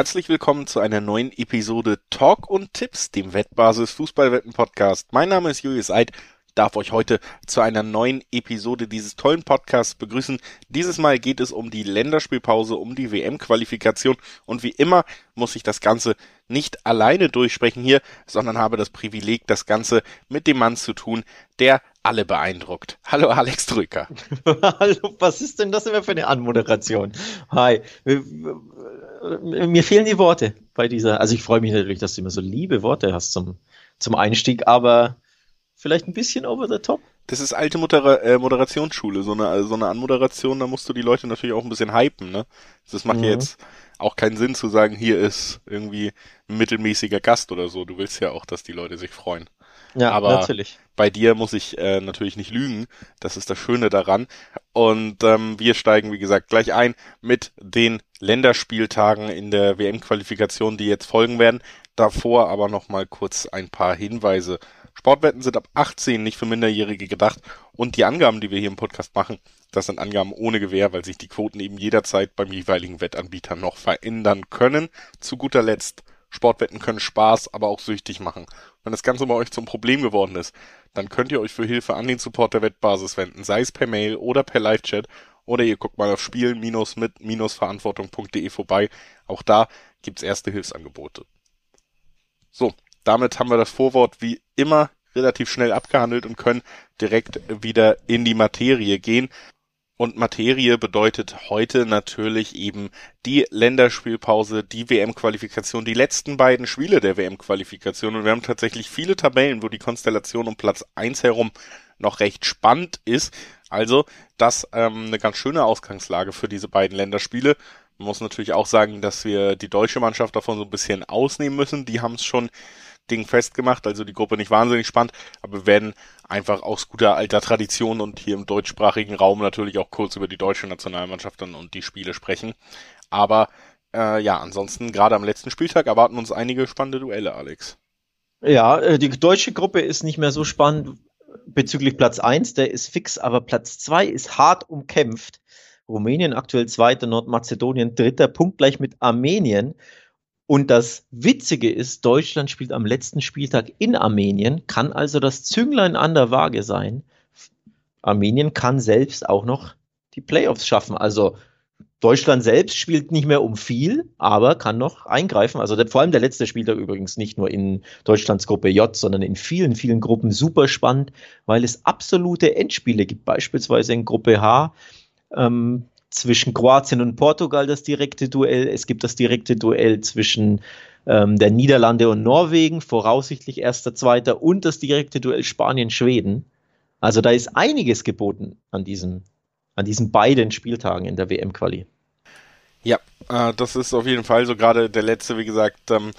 Herzlich willkommen zu einer neuen Episode Talk und Tipps, dem Wettbasis Fußballwetten Podcast. Mein Name ist Julius Eid darf euch heute zu einer neuen Episode dieses tollen Podcasts begrüßen. Dieses Mal geht es um die Länderspielpause, um die WM-Qualifikation und wie immer muss ich das Ganze nicht alleine durchsprechen hier, sondern habe das Privileg, das Ganze mit dem Mann zu tun, der alle beeindruckt. Hallo Alex Drücker. Hallo, was ist denn das immer für eine Anmoderation? Hi. Mir fehlen die Worte bei dieser, also ich freue mich natürlich, dass du immer so liebe Worte hast zum, zum Einstieg, aber vielleicht ein bisschen over the top. Das ist alte Moder äh, Moderationsschule, so eine, so eine Anmoderation, da musst du die Leute natürlich auch ein bisschen hypen, ne? Das macht mhm. ja jetzt auch keinen Sinn zu sagen, hier ist irgendwie ein mittelmäßiger Gast oder so. Du willst ja auch, dass die Leute sich freuen. Ja, aber natürlich. bei dir muss ich äh, natürlich nicht lügen. Das ist das Schöne daran. Und ähm, wir steigen, wie gesagt, gleich ein mit den Länderspieltagen in der WM-Qualifikation, die jetzt folgen werden. Davor aber noch mal kurz ein paar Hinweise Sportwetten sind ab 18 nicht für Minderjährige gedacht und die Angaben, die wir hier im Podcast machen, das sind Angaben ohne Gewähr, weil sich die Quoten eben jederzeit beim jeweiligen Wettanbieter noch verändern können. Zu guter Letzt, Sportwetten können Spaß, aber auch süchtig machen. Wenn das Ganze bei euch zum Problem geworden ist, dann könnt ihr euch für Hilfe an den Support der Wettbasis wenden, sei es per Mail oder per Live-Chat oder ihr guckt mal auf spielen-mit-verantwortung.de vorbei. Auch da gibt's erste Hilfsangebote. So, damit haben wir das Vorwort wie immer relativ schnell abgehandelt und können direkt wieder in die Materie gehen. Und Materie bedeutet heute natürlich eben die Länderspielpause, die WM-Qualifikation, die letzten beiden Spiele der WM-Qualifikation. Und wir haben tatsächlich viele Tabellen, wo die Konstellation um Platz eins herum noch recht spannend ist. Also das ähm, eine ganz schöne Ausgangslage für diese beiden Länderspiele. Man muss natürlich auch sagen, dass wir die deutsche Mannschaft davon so ein bisschen ausnehmen müssen. Die haben es schon Ding festgemacht, also die Gruppe nicht wahnsinnig spannend, aber wir werden einfach aus guter alter Tradition und hier im deutschsprachigen Raum natürlich auch kurz über die deutsche Nationalmannschaft dann und die Spiele sprechen. Aber äh, ja, ansonsten gerade am letzten Spieltag erwarten uns einige spannende Duelle, Alex. Ja, äh, die deutsche Gruppe ist nicht mehr so spannend bezüglich Platz 1, der ist fix, aber Platz 2 ist hart umkämpft. Rumänien aktuell zweiter, Nordmazedonien dritter, punktgleich mit Armenien. Und das Witzige ist, Deutschland spielt am letzten Spieltag in Armenien, kann also das Zünglein an der Waage sein. Armenien kann selbst auch noch die Playoffs schaffen. Also Deutschland selbst spielt nicht mehr um viel, aber kann noch eingreifen. Also vor allem der letzte Spieltag übrigens nicht nur in Deutschlands Gruppe J, sondern in vielen, vielen Gruppen super spannend, weil es absolute Endspiele gibt. Beispielsweise in Gruppe H ähm, zwischen Kroatien und Portugal das direkte Duell. Es gibt das direkte Duell zwischen ähm, der Niederlande und Norwegen, voraussichtlich erster, zweiter, und das direkte Duell Spanien-Schweden. Also da ist einiges geboten an diesen, an diesen beiden Spieltagen in der WM-Quali. Ja, äh, das ist auf jeden Fall so gerade der letzte, wie gesagt. Ähm,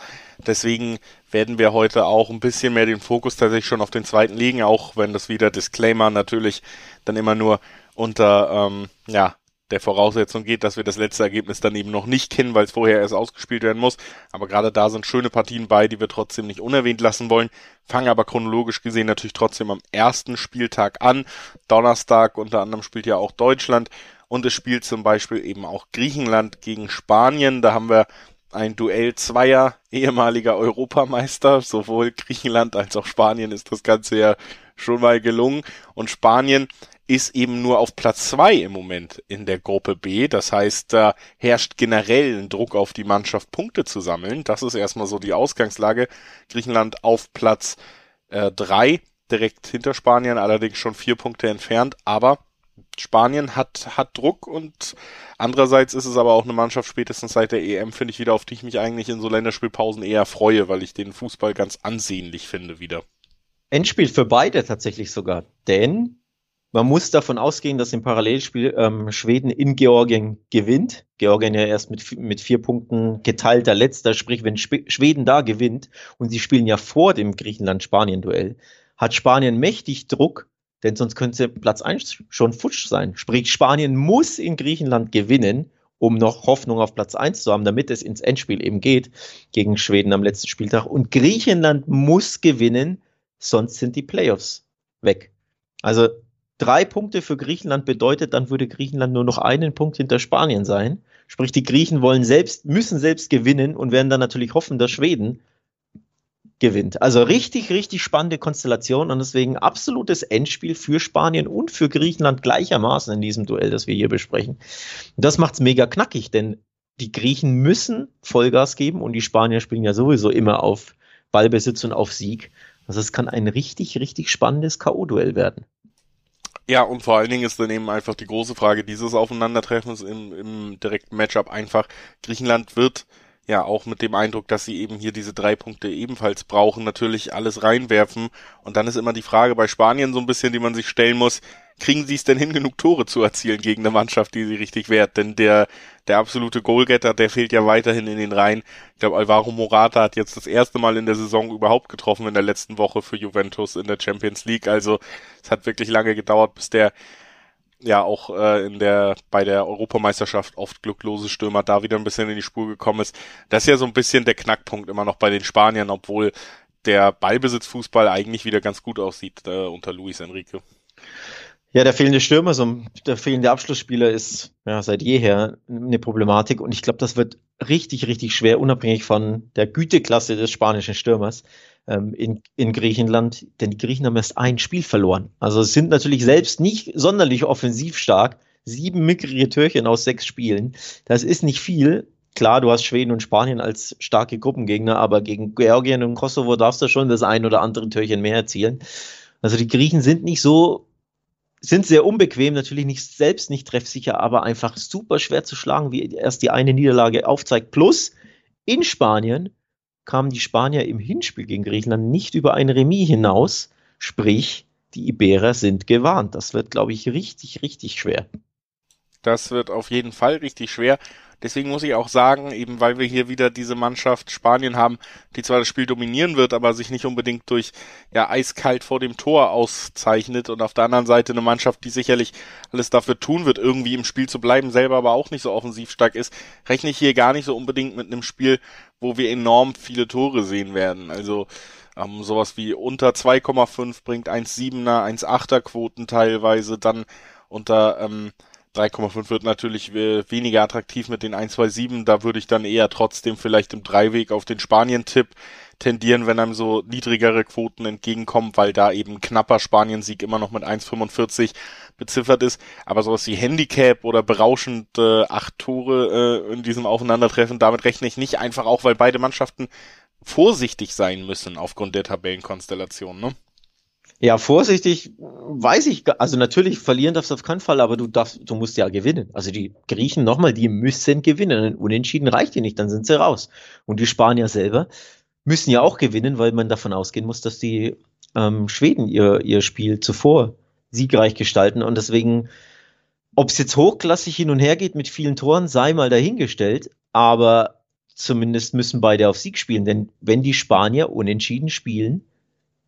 deswegen werden wir heute auch ein bisschen mehr den Fokus tatsächlich schon auf den zweiten legen, auch wenn das wieder Disclaimer natürlich dann immer nur unter ähm, ja der Voraussetzung geht, dass wir das letzte Ergebnis dann eben noch nicht kennen, weil es vorher erst ausgespielt werden muss. Aber gerade da sind schöne Partien bei, die wir trotzdem nicht unerwähnt lassen wollen. Fangen aber chronologisch gesehen natürlich trotzdem am ersten Spieltag an. Donnerstag unter anderem spielt ja auch Deutschland und es spielt zum Beispiel eben auch Griechenland gegen Spanien. Da haben wir ein Duell zweier ehemaliger Europameister, sowohl Griechenland als auch Spanien ist das Ganze ja schon mal gelungen. Und Spanien ist eben nur auf Platz zwei im Moment in der Gruppe B. Das heißt, da herrscht generell ein Druck auf die Mannschaft, Punkte zu sammeln. Das ist erstmal so die Ausgangslage. Griechenland auf Platz äh, drei, direkt hinter Spanien, allerdings schon vier Punkte entfernt. Aber Spanien hat, hat Druck und andererseits ist es aber auch eine Mannschaft spätestens seit der EM, finde ich wieder, auf die ich mich eigentlich in so Länderspielpausen eher freue, weil ich den Fußball ganz ansehnlich finde wieder. Endspiel für beide tatsächlich sogar, denn man muss davon ausgehen, dass im Parallelspiel ähm, Schweden in Georgien gewinnt. Georgien ja erst mit, mit vier Punkten geteilter Letzter, sprich, wenn Sp Schweden da gewinnt und sie spielen ja vor dem Griechenland-Spanien-Duell, hat Spanien mächtig Druck, denn sonst könnte Platz 1 schon futsch sein. Sprich, Spanien muss in Griechenland gewinnen, um noch Hoffnung auf Platz 1 zu haben, damit es ins Endspiel eben geht gegen Schweden am letzten Spieltag. Und Griechenland muss gewinnen, sonst sind die Playoffs weg. Also drei Punkte für Griechenland bedeutet, dann würde Griechenland nur noch einen Punkt hinter Spanien sein. Sprich, die Griechen wollen selbst, müssen selbst gewinnen und werden dann natürlich hoffen, dass Schweden gewinnt. Also richtig, richtig spannende Konstellation und deswegen absolutes Endspiel für Spanien und für Griechenland gleichermaßen in diesem Duell, das wir hier besprechen. Und das macht es mega knackig, denn die Griechen müssen Vollgas geben und die Spanier spielen ja sowieso immer auf Ballbesitz und auf Sieg. Also es kann ein richtig, richtig spannendes K.O.-Duell werden. Ja, und vor allen Dingen ist dann eben einfach die große Frage dieses Aufeinandertreffens im, im direkten Matchup einfach, Griechenland wird ja auch mit dem Eindruck, dass sie eben hier diese drei Punkte ebenfalls brauchen, natürlich alles reinwerfen. Und dann ist immer die Frage bei Spanien so ein bisschen, die man sich stellen muss, kriegen sie es denn hin, genug Tore zu erzielen gegen eine Mannschaft, die sie richtig wehrt? Denn der, der absolute Goalgetter, der fehlt ja weiterhin in den Reihen. Ich glaube, Alvaro Morata hat jetzt das erste Mal in der Saison überhaupt getroffen in der letzten Woche für Juventus in der Champions League. Also es hat wirklich lange gedauert, bis der ja auch äh, in der bei der Europameisterschaft oft glücklose Stürmer da wieder ein bisschen in die Spur gekommen ist. Das ist ja so ein bisschen der Knackpunkt immer noch bei den Spaniern, obwohl der Ballbesitzfußball eigentlich wieder ganz gut aussieht äh, unter Luis Enrique. Ja, der fehlende Stürmer, so der fehlende Abschlussspieler ist ja seit jeher eine Problematik und ich glaube, das wird richtig, richtig schwer, unabhängig von der Güteklasse des spanischen Stürmers ähm, in, in Griechenland, denn die Griechen haben erst ein Spiel verloren. Also sind natürlich selbst nicht sonderlich offensiv stark. Sieben mickrige Türchen aus sechs Spielen. Das ist nicht viel. Klar, du hast Schweden und Spanien als starke Gruppengegner, aber gegen Georgien und Kosovo darfst du schon das ein oder andere Türchen mehr erzielen. Also die Griechen sind nicht so, sind sehr unbequem, natürlich nicht selbst nicht treffsicher, aber einfach super schwer zu schlagen, wie erst die eine Niederlage aufzeigt. Plus in Spanien kamen die Spanier im Hinspiel gegen Griechenland nicht über ein Remis hinaus. Sprich, die Iberer sind gewarnt. Das wird, glaube ich, richtig, richtig schwer. Das wird auf jeden Fall richtig schwer. Deswegen muss ich auch sagen, eben weil wir hier wieder diese Mannschaft Spanien haben, die zwar das Spiel dominieren wird, aber sich nicht unbedingt durch ja eiskalt vor dem Tor auszeichnet und auf der anderen Seite eine Mannschaft, die sicherlich alles dafür tun wird, irgendwie im Spiel zu bleiben, selber aber auch nicht so offensiv stark ist, rechne ich hier gar nicht so unbedingt mit einem Spiel, wo wir enorm viele Tore sehen werden. Also ähm, sowas wie unter 2,5 bringt 1,7er, 1,8er Quoten teilweise, dann unter ähm, 3,5 wird natürlich äh, weniger attraktiv mit den 1,27. Da würde ich dann eher trotzdem vielleicht im Dreiweg auf den Spanien-Tipp tendieren, wenn einem so niedrigere Quoten entgegenkommen, weil da eben knapper Spanien-Sieg immer noch mit 1,45 beziffert ist. Aber sowas wie Handicap oder berauschend äh, acht Tore äh, in diesem Aufeinandertreffen, damit rechne ich nicht einfach auch, weil beide Mannschaften vorsichtig sein müssen aufgrund der Tabellenkonstellation. Ne? Ja, vorsichtig, weiß ich, also natürlich verlieren darfst du auf keinen Fall, aber du darfst, du musst ja gewinnen. Also die Griechen nochmal, die müssen gewinnen. Ein Unentschieden reicht dir nicht, dann sind sie raus. Und die Spanier selber müssen ja auch gewinnen, weil man davon ausgehen muss, dass die ähm, Schweden ihr, ihr Spiel zuvor siegreich gestalten. Und deswegen, ob es jetzt hochklassig hin und her geht mit vielen Toren, sei mal dahingestellt, aber zumindest müssen beide auf Sieg spielen. Denn wenn die Spanier unentschieden spielen,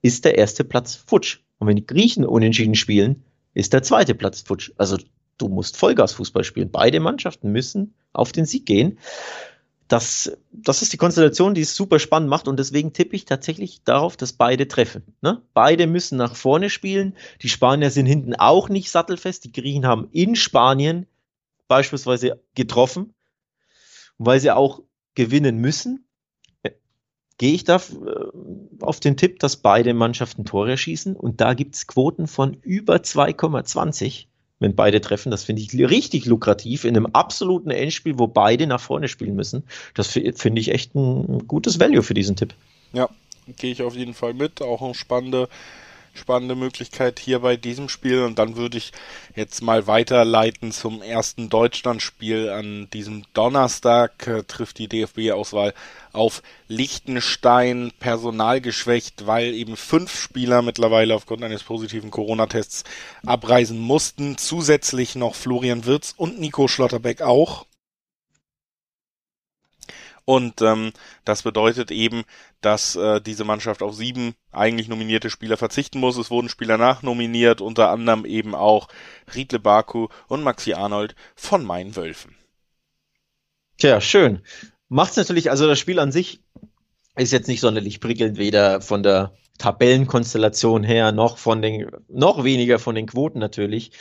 ist der erste Platz futsch. Und wenn die Griechen unentschieden spielen, ist der zweite Platz futsch. Also du musst Vollgasfußball spielen. Beide Mannschaften müssen auf den Sieg gehen. Das, das ist die Konstellation, die es super spannend macht und deswegen tippe ich tatsächlich darauf, dass beide treffen. Ne? Beide müssen nach vorne spielen. Die Spanier sind hinten auch nicht sattelfest. Die Griechen haben in Spanien beispielsweise getroffen, weil sie auch gewinnen müssen gehe ich da äh, auf den Tipp, dass beide Mannschaften Tore schießen und da gibt es Quoten von über 2,20, wenn beide treffen. Das finde ich richtig lukrativ in einem absoluten Endspiel, wo beide nach vorne spielen müssen. Das finde ich echt ein gutes Value für diesen Tipp. Ja, gehe ich auf jeden Fall mit. Auch eine spannende spannende Möglichkeit hier bei diesem Spiel. Und dann würde ich jetzt mal weiterleiten zum ersten Deutschlandspiel an diesem Donnerstag. Äh, trifft die DFB-Auswahl auf Liechtenstein personalgeschwächt, weil eben fünf Spieler mittlerweile aufgrund eines positiven Corona-Tests abreisen mussten. Zusätzlich noch Florian Wirz und Nico Schlotterbeck auch. Und ähm, das bedeutet eben, dass äh, diese Mannschaft auf sieben eigentlich nominierte Spieler verzichten muss. Es wurden Spieler nachnominiert, unter anderem eben auch Riedle Baku und Maxi Arnold von meinen Wölfen. Tja, schön. Macht's natürlich, also das Spiel an sich ist jetzt nicht sonderlich prickelnd, weder von der Tabellenkonstellation her, noch von den, noch weniger von den Quoten natürlich.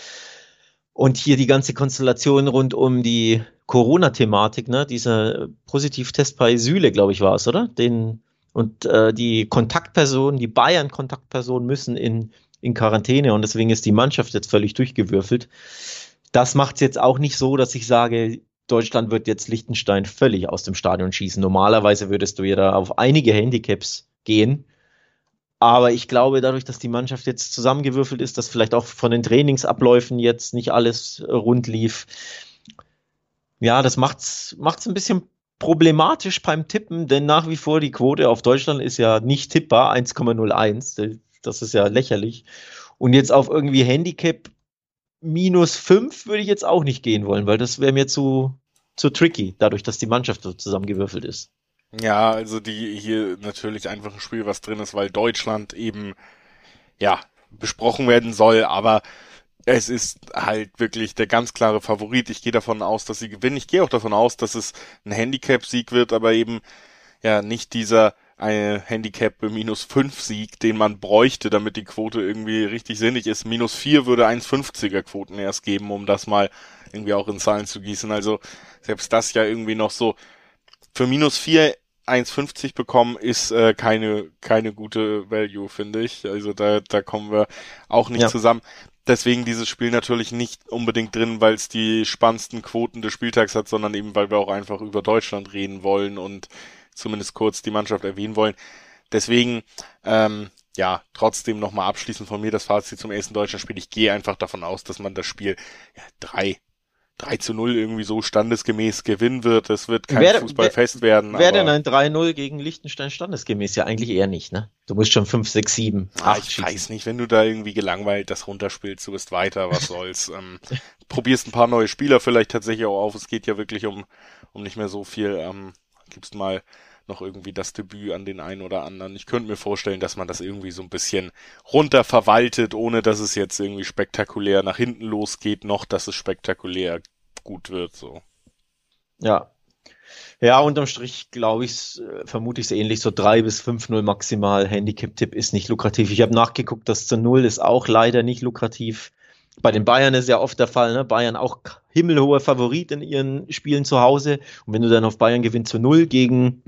Und hier die ganze Konstellation rund um die Corona-Thematik, ne? Dieser Positivtest bei Süle, glaube ich, war es, oder? Den, und äh, die Kontaktpersonen, die Bayern-Kontaktpersonen müssen in, in Quarantäne und deswegen ist die Mannschaft jetzt völlig durchgewürfelt. Das macht es jetzt auch nicht so, dass ich sage, Deutschland wird jetzt Liechtenstein völlig aus dem Stadion schießen. Normalerweise würdest du ja da auf einige Handicaps gehen. Aber ich glaube, dadurch, dass die Mannschaft jetzt zusammengewürfelt ist, dass vielleicht auch von den Trainingsabläufen jetzt nicht alles rund lief, ja, das macht's, macht's ein bisschen problematisch beim Tippen, denn nach wie vor die Quote auf Deutschland ist ja nicht tippbar, 1,01. Das ist ja lächerlich. Und jetzt auf irgendwie Handicap minus 5 würde ich jetzt auch nicht gehen wollen, weil das wäre mir zu, zu tricky, dadurch, dass die Mannschaft so zusammengewürfelt ist. Ja, also die hier natürlich einfach ein Spiel, was drin ist, weil Deutschland eben, ja, besprochen werden soll, aber es ist halt wirklich der ganz klare Favorit. Ich gehe davon aus, dass sie gewinnen. Ich gehe auch davon aus, dass es ein Handicap-Sieg wird, aber eben ja nicht dieser eine Handicap minus 5 Sieg, den man bräuchte, damit die Quote irgendwie richtig sinnig ist. Minus 4 würde 1,50er Quoten erst geben, um das mal irgendwie auch in Zahlen zu gießen. Also selbst das ja irgendwie noch so für minus 4 1,50 bekommen, ist äh, keine, keine gute Value, finde ich. Also da, da kommen wir auch nicht ja. zusammen deswegen dieses Spiel natürlich nicht unbedingt drin, weil es die spannendsten Quoten des Spieltags hat, sondern eben, weil wir auch einfach über Deutschland reden wollen und zumindest kurz die Mannschaft erwähnen wollen. Deswegen, ähm, ja, trotzdem nochmal abschließend von mir das Fazit zum ersten deutschen Spiel. Ich gehe einfach davon aus, dass man das Spiel ja, drei 3 zu 0 irgendwie so standesgemäß gewinnen wird. Es wird kein wer, Fußballfest werden. Wäre denn ein 3-0 gegen Liechtenstein standesgemäß? Ja, eigentlich eher nicht, ne? Du musst schon 5, 6, 7, 8 ah, Ich schießen. weiß nicht, wenn du da irgendwie gelangweilt das runterspielst, du bist weiter, was soll's. ähm, probierst ein paar neue Spieler vielleicht tatsächlich auch auf. Es geht ja wirklich um, um nicht mehr so viel. Ähm, gibst mal noch irgendwie das Debüt an den einen oder anderen. Ich könnte mir vorstellen, dass man das irgendwie so ein bisschen runter verwaltet, ohne dass es jetzt irgendwie spektakulär nach hinten losgeht, noch dass es spektakulär gut wird, so. Ja. Ja, unterm Strich glaube ich, äh, vermute ich es ähnlich, so 3 bis 5-0 maximal. Handicap-Tipp ist nicht lukrativ. Ich habe nachgeguckt, das zu 0 ist auch leider nicht lukrativ. Bei den Bayern ist ja oft der Fall, ne? Bayern auch himmelhoher Favorit in ihren Spielen zu Hause. Und wenn du dann auf Bayern gewinnst zu 0 gegen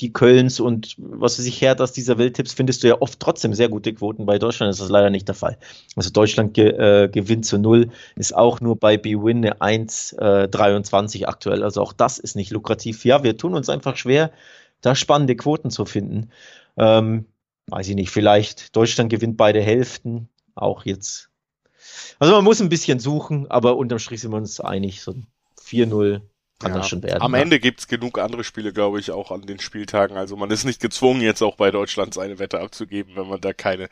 die Kölns und was weiß ich, Herthas dieser Welttipps findest du ja oft trotzdem sehr gute Quoten. Bei Deutschland ist das leider nicht der Fall. Also Deutschland ge äh, gewinnt zu null, ist auch nur bei BWin eine 1,23 äh, aktuell. Also auch das ist nicht lukrativ. Ja, wir tun uns einfach schwer, da spannende Quoten zu finden. Ähm, weiß ich nicht, vielleicht Deutschland gewinnt beide Hälften, auch jetzt. Also man muss ein bisschen suchen, aber unterm Strich sind wir uns einig, so 4-0 kann ja, das schon werden. Am ja. Ende gibt's genug andere Spiele, glaube ich, auch an den Spieltagen. Also man ist nicht gezwungen, jetzt auch bei Deutschland seine Wette abzugeben, wenn man da keine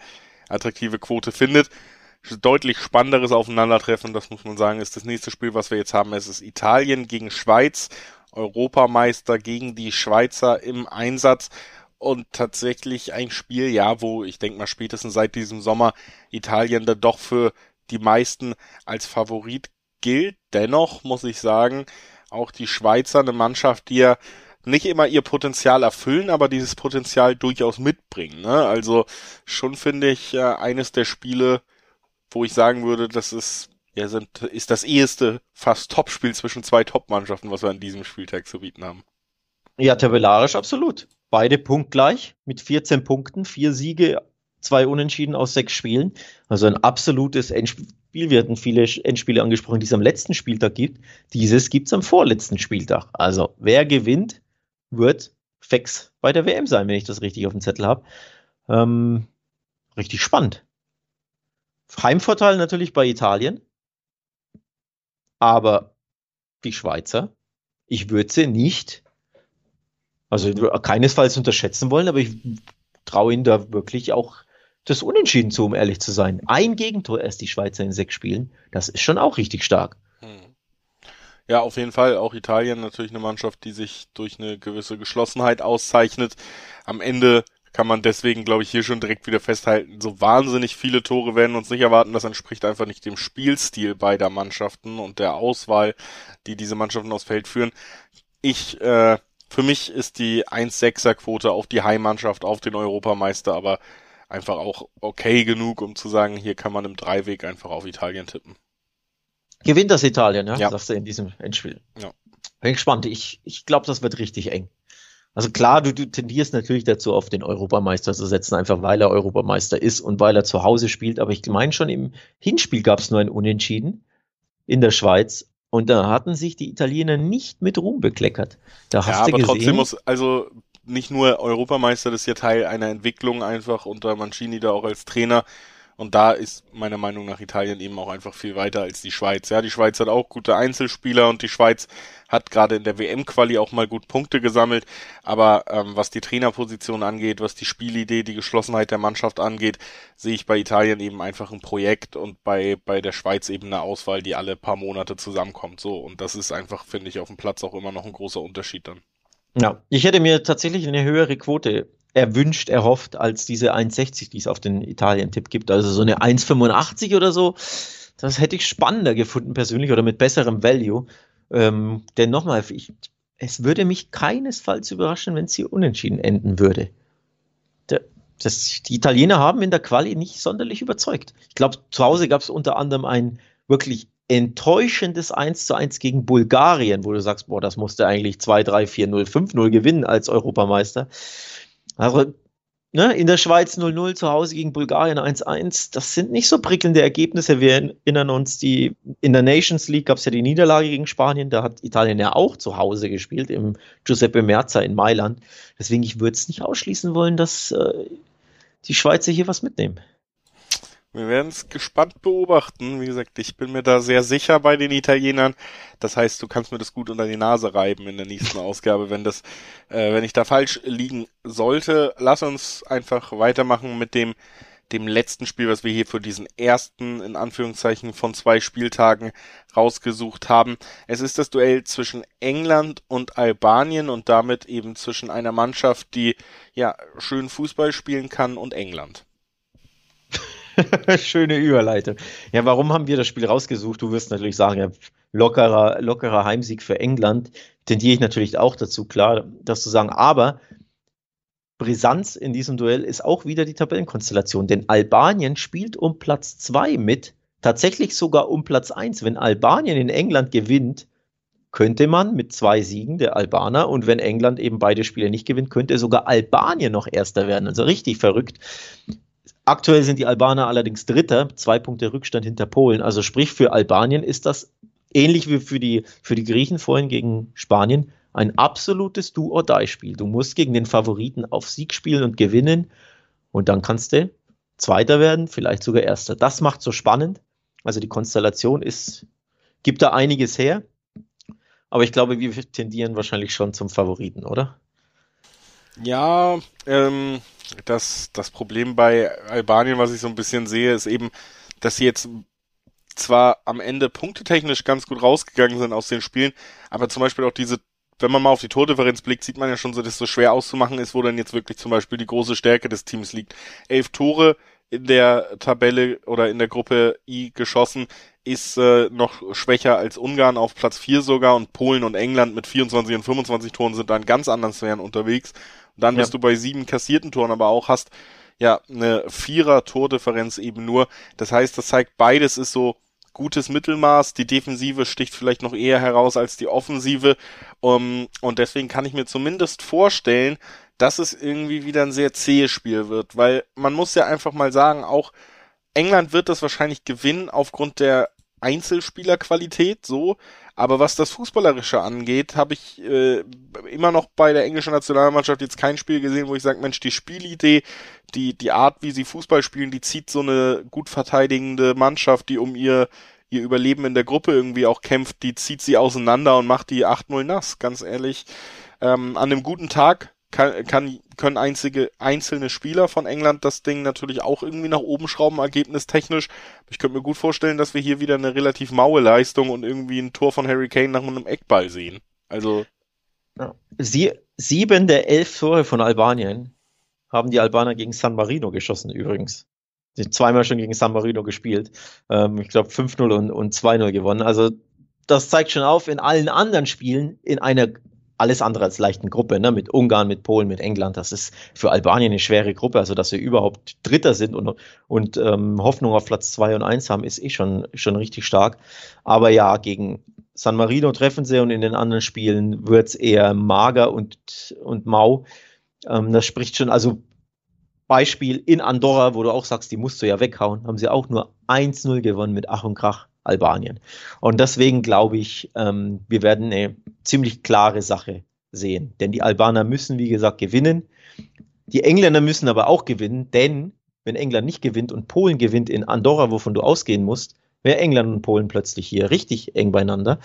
attraktive Quote findet. Deutlich spannenderes Aufeinandertreffen, das muss man sagen, ist das nächste Spiel, was wir jetzt haben. Es ist Italien gegen Schweiz, Europameister gegen die Schweizer im Einsatz und tatsächlich ein Spiel, ja, wo ich denke mal spätestens seit diesem Sommer Italien da doch für die meisten als Favorit gilt. Dennoch muss ich sagen, auch die Schweizer eine Mannschaft, die ja nicht immer ihr Potenzial erfüllen, aber dieses Potenzial durchaus mitbringen. Ne? Also schon finde ich äh, eines der Spiele, wo ich sagen würde, das ist ja sind ist das eheste fast Topspiel zwischen zwei Top-Mannschaften, was wir an diesem Spieltag zu bieten haben. Ja, tabellarisch absolut. Beide punktgleich mit 14 Punkten, vier Siege, zwei Unentschieden aus sechs Spielen. Also ein absolutes Endspiel Spiel. Wir hatten viele Endspiele angesprochen, die es am letzten Spieltag gibt. Dieses gibt es am vorletzten Spieltag. Also wer gewinnt, wird fix bei der WM sein, wenn ich das richtig auf dem Zettel habe. Ähm, richtig spannend. Heimvorteil natürlich bei Italien. Aber die Schweizer, ich würde sie nicht, also keinesfalls unterschätzen wollen, aber ich traue ihnen da wirklich auch das Unentschieden zu, um ehrlich zu sein. Ein Gegentor erst die Schweizer in sechs Spielen. Das ist schon auch richtig stark. Hm. Ja, auf jeden Fall. Auch Italien natürlich eine Mannschaft, die sich durch eine gewisse Geschlossenheit auszeichnet. Am Ende kann man deswegen, glaube ich, hier schon direkt wieder festhalten, so wahnsinnig viele Tore werden uns nicht erwarten. Das entspricht einfach nicht dem Spielstil beider Mannschaften und der Auswahl, die diese Mannschaften aufs Feld führen. Ich, äh, für mich ist die 1-6er-Quote auf die Heimmannschaft, auf den Europameister, aber einfach auch okay genug, um zu sagen, hier kann man im Dreiweg einfach auf Italien tippen. Gewinnt das Italien, ja? ja. Sagst du in diesem Endspiel. Ja. Bin gespannt. Ich, ich glaube, das wird richtig eng. Also klar, du, du tendierst natürlich dazu, auf den Europameister zu setzen, einfach weil er Europameister ist und weil er zu Hause spielt. Aber ich meine schon, im Hinspiel gab es nur ein Unentschieden in der Schweiz. Und da hatten sich die Italiener nicht mit Ruhm bekleckert. Da hast ja, du aber gesehen, trotzdem muss, also nicht nur Europameister, das ist ja Teil einer Entwicklung einfach unter Mancini da auch als Trainer. Und da ist meiner Meinung nach Italien eben auch einfach viel weiter als die Schweiz. Ja, die Schweiz hat auch gute Einzelspieler und die Schweiz hat gerade in der WM-Quali auch mal gut Punkte gesammelt. Aber ähm, was die Trainerposition angeht, was die Spielidee, die Geschlossenheit der Mannschaft angeht, sehe ich bei Italien eben einfach ein Projekt und bei, bei der Schweiz eben eine Auswahl, die alle paar Monate zusammenkommt. So. Und das ist einfach, finde ich, auf dem Platz auch immer noch ein großer Unterschied dann. Ja, ich hätte mir tatsächlich eine höhere Quote erwünscht, erhofft als diese 1,60, die es auf den Italien-Tipp gibt. Also so eine 1,85 oder so. Das hätte ich spannender gefunden persönlich oder mit besserem Value. Ähm, denn nochmal, es würde mich keinesfalls überraschen, wenn sie unentschieden enden würde. Der, das, die Italiener haben in der Quali nicht sonderlich überzeugt. Ich glaube, zu Hause gab es unter anderem ein wirklich enttäuschendes 1 zu 1 gegen Bulgarien, wo du sagst, boah, das musste eigentlich 2, 3, 4, 0, 5, 0 gewinnen als Europameister. Also ne, in der Schweiz 0-0, zu Hause gegen Bulgarien 1-1. Das sind nicht so prickelnde Ergebnisse. Wir erinnern uns, die, in der Nations League gab es ja die Niederlage gegen Spanien. Da hat Italien ja auch zu Hause gespielt, im Giuseppe Merza in Mailand. Deswegen, ich würde es nicht ausschließen wollen, dass äh, die Schweizer hier was mitnehmen. Wir werden es gespannt beobachten. Wie gesagt, ich bin mir da sehr sicher bei den Italienern. Das heißt, du kannst mir das gut unter die Nase reiben in der nächsten Ausgabe, wenn das, äh, wenn ich da falsch liegen sollte. Lass uns einfach weitermachen mit dem dem letzten Spiel, was wir hier für diesen ersten, in Anführungszeichen, von zwei Spieltagen rausgesucht haben. Es ist das Duell zwischen England und Albanien und damit eben zwischen einer Mannschaft, die ja schön Fußball spielen kann und England. Schöne Überleitung. Ja, warum haben wir das Spiel rausgesucht? Du wirst natürlich sagen, ja, lockerer, lockerer Heimsieg für England. Tendiere ich natürlich auch dazu, klar, das zu sagen. Aber Brisanz in diesem Duell ist auch wieder die Tabellenkonstellation, denn Albanien spielt um Platz 2 mit, tatsächlich sogar um Platz 1. Wenn Albanien in England gewinnt, könnte man mit zwei Siegen der Albaner und wenn England eben beide Spiele nicht gewinnt, könnte sogar Albanien noch Erster werden. Also richtig verrückt. Aktuell sind die Albaner allerdings Dritter, zwei Punkte Rückstand hinter Polen. Also sprich, für Albanien ist das ähnlich wie für die, für die Griechen vorhin gegen Spanien ein absolutes Do-or-Die-Spiel. Du musst gegen den Favoriten auf Sieg spielen und gewinnen und dann kannst du Zweiter werden, vielleicht sogar Erster. Das macht so spannend. Also die Konstellation ist, gibt da einiges her. Aber ich glaube, wir tendieren wahrscheinlich schon zum Favoriten, oder? Ja, ähm, das, das Problem bei Albanien, was ich so ein bisschen sehe, ist eben, dass sie jetzt zwar am Ende punktetechnisch ganz gut rausgegangen sind aus den Spielen, aber zum Beispiel auch diese, wenn man mal auf die Tordifferenz blickt, sieht man ja schon so, dass es so schwer auszumachen ist, wo dann jetzt wirklich zum Beispiel die große Stärke des Teams liegt. Elf Tore in der Tabelle oder in der Gruppe I geschossen, ist äh, noch schwächer als Ungarn auf Platz 4 sogar und Polen und England mit 24 und 25 Toren sind dann ganz anderen Sphären unterwegs. Und dann ja. bist du bei sieben kassierten Toren, aber auch hast ja eine vierer Tordifferenz eben nur. Das heißt, das zeigt beides ist so gutes Mittelmaß. Die Defensive sticht vielleicht noch eher heraus als die Offensive. Um, und deswegen kann ich mir zumindest vorstellen, dass es irgendwie wieder ein sehr zähes Spiel wird, weil man muss ja einfach mal sagen, auch England wird das wahrscheinlich gewinnen aufgrund der Einzelspielerqualität so, aber was das Fußballerische angeht, habe ich äh, immer noch bei der englischen Nationalmannschaft jetzt kein Spiel gesehen, wo ich sage, Mensch, die Spielidee, die, die Art, wie sie Fußball spielen, die zieht so eine gut verteidigende Mannschaft, die um ihr, ihr Überleben in der Gruppe irgendwie auch kämpft, die zieht sie auseinander und macht die 8-0 nass, ganz ehrlich. Ähm, an einem guten Tag kann, kann, können einzige, einzelne Spieler von England das Ding natürlich auch irgendwie nach oben schrauben, ergebnistechnisch. Ich könnte mir gut vorstellen, dass wir hier wieder eine relativ maue Leistung und irgendwie ein Tor von Harry Kane nach einem Eckball sehen. Also. Sie, sieben der elf Tore von Albanien haben die Albaner gegen San Marino geschossen, übrigens. Die zweimal schon gegen San Marino gespielt. Ähm, ich glaube 5-0 und, und 2-0 gewonnen. Also das zeigt schon auf, in allen anderen Spielen in einer alles andere als leichten Gruppe, ne? mit Ungarn, mit Polen, mit England. Das ist für Albanien eine schwere Gruppe. Also, dass wir überhaupt Dritter sind und, und ähm, Hoffnung auf Platz zwei und eins haben, ist eh schon, schon richtig stark. Aber ja, gegen San Marino treffen sie und in den anderen Spielen wird es eher mager und, und mau. Ähm, das spricht schon, also Beispiel in Andorra, wo du auch sagst, die musst du ja weghauen, haben sie auch nur 1-0 gewonnen mit Ach und Krach Albanien. Und deswegen glaube ich, ähm, wir werden eine ziemlich klare Sache sehen. Denn die Albaner müssen, wie gesagt, gewinnen. Die Engländer müssen aber auch gewinnen, denn wenn England nicht gewinnt und Polen gewinnt in Andorra, wovon du ausgehen musst, wäre England und Polen plötzlich hier richtig eng beieinander.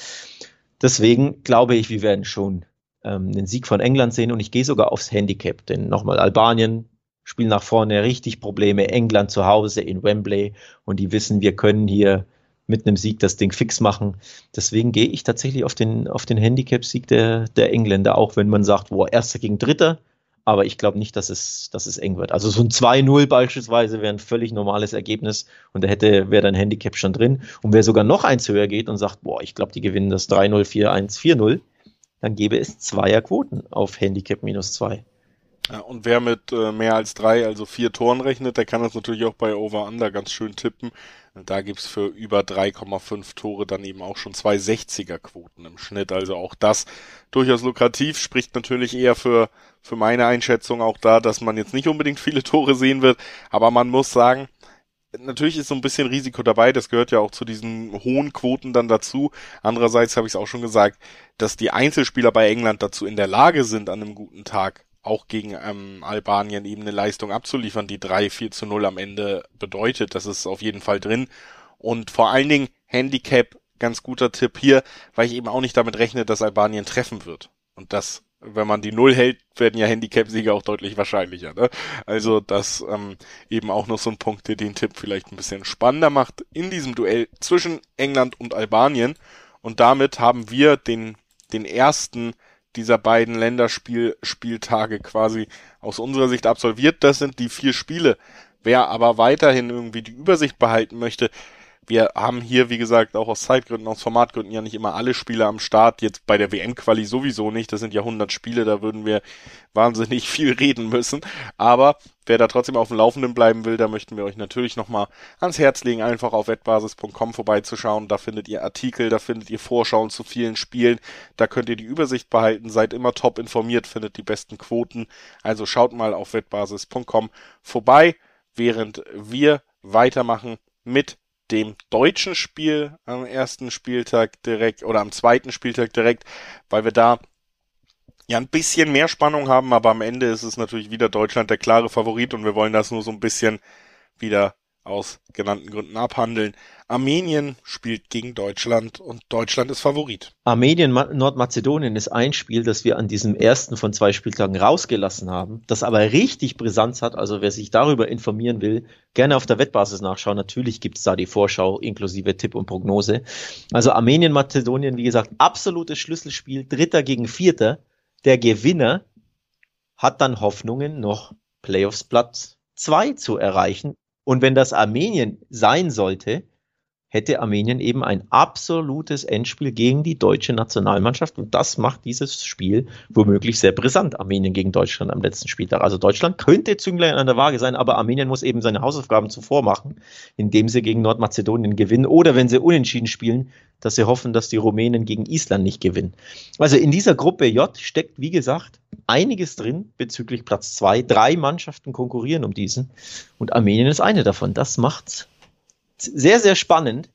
Deswegen glaube ich, wir werden schon ähm, einen Sieg von England sehen und ich gehe sogar aufs Handicap, denn nochmal Albanien spielen nach vorne richtig Probleme, England zu Hause in Wembley und die wissen, wir können hier mit einem Sieg das Ding fix machen. Deswegen gehe ich tatsächlich auf den, auf den Handicap-Sieg der, der Engländer, auch wenn man sagt, boah, Erster gegen Dritter. Aber ich glaube nicht, dass es, dass es eng wird. Also so ein 2-0 beispielsweise wäre ein völlig normales Ergebnis und da hätte, wäre dein Handicap schon drin. Und wer sogar noch eins höher geht und sagt, boah, ich glaube, die gewinnen das 3-0, 4-1, 4-0, dann gäbe es Zweierquoten auf Handicap minus 2. Ja, und wer mit äh, mehr als drei, also vier Toren rechnet, der kann das natürlich auch bei Over-Under ganz schön tippen. Da gibt's für über 3,5 Tore dann eben auch schon zwei 60er-Quoten im Schnitt. Also auch das durchaus lukrativ, spricht natürlich eher für, für meine Einschätzung auch da, dass man jetzt nicht unbedingt viele Tore sehen wird. Aber man muss sagen, natürlich ist so ein bisschen Risiko dabei, das gehört ja auch zu diesen hohen Quoten dann dazu. Andererseits habe ich es auch schon gesagt, dass die Einzelspieler bei England dazu in der Lage sind, an einem guten Tag auch gegen ähm, Albanien eben eine Leistung abzuliefern, die 3, 4 zu 0 am Ende bedeutet. Das ist auf jeden Fall drin. Und vor allen Dingen Handicap, ganz guter Tipp hier, weil ich eben auch nicht damit rechne, dass Albanien treffen wird. Und das, wenn man die Null hält, werden ja Handicap-Siege auch deutlich wahrscheinlicher. Ne? Also das ähm, eben auch noch so ein Punkt, der den Tipp vielleicht ein bisschen spannender macht in diesem Duell zwischen England und Albanien. Und damit haben wir den, den ersten dieser beiden Länderspieltage quasi aus unserer Sicht absolviert. Das sind die vier Spiele. Wer aber weiterhin irgendwie die Übersicht behalten möchte, wir haben hier, wie gesagt, auch aus Zeitgründen, aus Formatgründen ja nicht immer alle Spiele am Start. Jetzt bei der WM-Quali sowieso nicht. Das sind ja 100 Spiele, da würden wir wahnsinnig viel reden müssen. Aber wer da trotzdem auf dem Laufenden bleiben will, da möchten wir euch natürlich nochmal ans Herz legen, einfach auf wettbasis.com vorbeizuschauen. Da findet ihr Artikel, da findet ihr Vorschauen zu vielen Spielen. Da könnt ihr die Übersicht behalten, seid immer top informiert, findet die besten Quoten. Also schaut mal auf wettbasis.com vorbei, während wir weitermachen mit dem deutschen Spiel am ersten Spieltag direkt oder am zweiten Spieltag direkt, weil wir da ja ein bisschen mehr Spannung haben, aber am Ende ist es natürlich wieder Deutschland der klare Favorit und wir wollen das nur so ein bisschen wieder aus genannten Gründen abhandeln. Armenien spielt gegen Deutschland und Deutschland ist Favorit. Armenien, Nordmazedonien ist ein Spiel, das wir an diesem ersten von zwei Spieltagen rausgelassen haben, das aber richtig Brisanz hat. Also wer sich darüber informieren will, gerne auf der Wettbasis nachschauen. Natürlich gibt es da die Vorschau inklusive Tipp und Prognose. Also Armenien, Mazedonien, wie gesagt, absolutes Schlüsselspiel, Dritter gegen Vierter. Der Gewinner hat dann Hoffnungen, noch Playoffs Platz zwei zu erreichen. Und wenn das Armenien sein sollte, hätte Armenien eben ein absolutes Endspiel gegen die deutsche Nationalmannschaft. Und das macht dieses Spiel womöglich sehr brisant. Armenien gegen Deutschland am letzten Spieltag. Also Deutschland könnte Zünglein an der Waage sein, aber Armenien muss eben seine Hausaufgaben zuvor machen, indem sie gegen Nordmazedonien gewinnen oder wenn sie unentschieden spielen, dass sie hoffen, dass die Rumänen gegen Island nicht gewinnen. Also in dieser Gruppe J steckt, wie gesagt, einiges drin bezüglich Platz zwei. Drei Mannschaften konkurrieren um diesen und Armenien ist eine davon. Das macht's sehr, sehr spannend.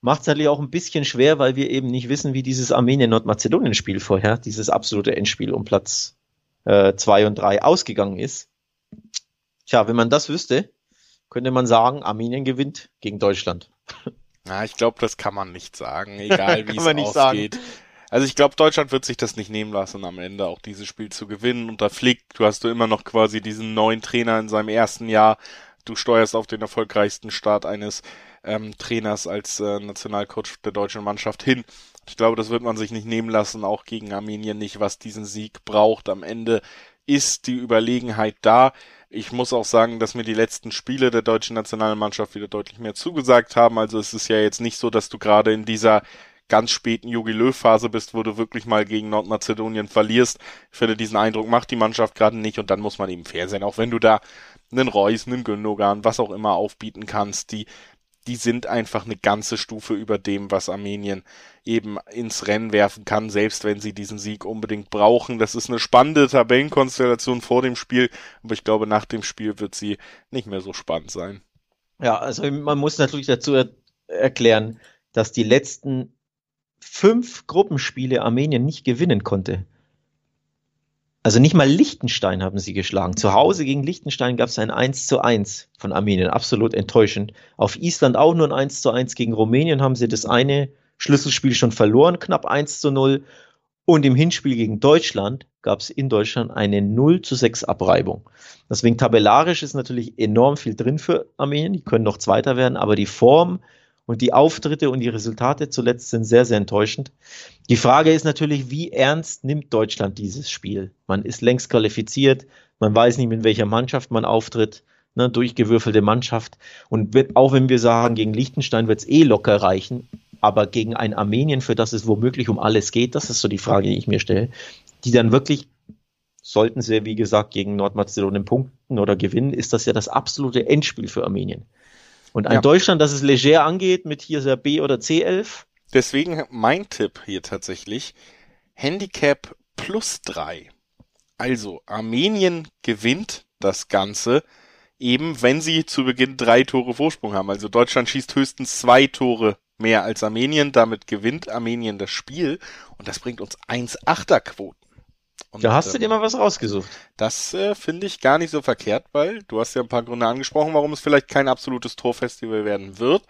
Macht es natürlich auch ein bisschen schwer, weil wir eben nicht wissen, wie dieses Armenien-Nordmazedonien-Spiel vorher, dieses absolute Endspiel um Platz 2 äh, und 3 ausgegangen ist. Tja, wenn man das wüsste, könnte man sagen, Armenien gewinnt gegen Deutschland. Na, ich glaube, das kann man nicht sagen, egal wie es ausgeht. Sagen. Also ich glaube, Deutschland wird sich das nicht nehmen lassen, am Ende auch dieses Spiel zu gewinnen. Unter Flick, du hast du immer noch quasi diesen neuen Trainer in seinem ersten Jahr. Du steuerst auf den erfolgreichsten Start eines ähm, Trainers als äh, Nationalcoach der deutschen Mannschaft hin. Ich glaube, das wird man sich nicht nehmen lassen, auch gegen Armenien nicht, was diesen Sieg braucht. Am Ende ist die Überlegenheit da. Ich muss auch sagen, dass mir die letzten Spiele der deutschen Nationalmannschaft wieder deutlich mehr zugesagt haben. Also es ist ja jetzt nicht so, dass du gerade in dieser ganz späten Jogi Löw-Phase bist, wo du wirklich mal gegen Nordmazedonien verlierst. Ich finde, diesen Eindruck macht die Mannschaft gerade nicht und dann muss man eben fair sein. Auch wenn du da einen Reus, einen Gündogan, was auch immer aufbieten kannst, die die sind einfach eine ganze Stufe über dem, was Armenien eben ins Rennen werfen kann, selbst wenn sie diesen Sieg unbedingt brauchen. Das ist eine spannende Tabellenkonstellation vor dem Spiel, aber ich glaube, nach dem Spiel wird sie nicht mehr so spannend sein. Ja, also man muss natürlich dazu er erklären, dass die letzten fünf Gruppenspiele Armenien nicht gewinnen konnte. Also nicht mal Liechtenstein haben sie geschlagen. Zu Hause gegen Liechtenstein gab es ein 1 zu 1 von Armenien. Absolut enttäuschend. Auf Island auch nur ein 1 zu 1 gegen Rumänien haben sie das eine Schlüsselspiel schon verloren, knapp 1 zu 0. Und im Hinspiel gegen Deutschland gab es in Deutschland eine 0 zu 6 Abreibung. Deswegen tabellarisch ist natürlich enorm viel drin für Armenien. Die können noch Zweiter werden, aber die Form und die Auftritte und die Resultate zuletzt sind sehr, sehr enttäuschend. Die Frage ist natürlich, wie ernst nimmt Deutschland dieses Spiel? Man ist längst qualifiziert, man weiß nicht, mit welcher Mannschaft man auftritt, ne, durchgewürfelte Mannschaft. Und wird, auch wenn wir sagen, gegen Liechtenstein wird es eh locker reichen, aber gegen ein Armenien, für das es womöglich um alles geht, das ist so die Frage, die ich mir stelle, die dann wirklich sollten sie, wie gesagt, gegen Nordmazedonien punkten oder gewinnen, ist das ja das absolute Endspiel für Armenien. Und ein ja. Deutschland, das es leger angeht, mit hier der B- oder C11. Deswegen mein Tipp hier tatsächlich, Handicap plus drei. Also Armenien gewinnt das Ganze, eben wenn sie zu Beginn drei Tore Vorsprung haben. Also Deutschland schießt höchstens zwei Tore mehr als Armenien, damit gewinnt Armenien das Spiel und das bringt uns 1,8er Quoten. Und, da hast du dir mal was rausgesucht. Das äh, finde ich gar nicht so verkehrt, weil du hast ja ein paar Gründe angesprochen, warum es vielleicht kein absolutes Torfestival werden wird.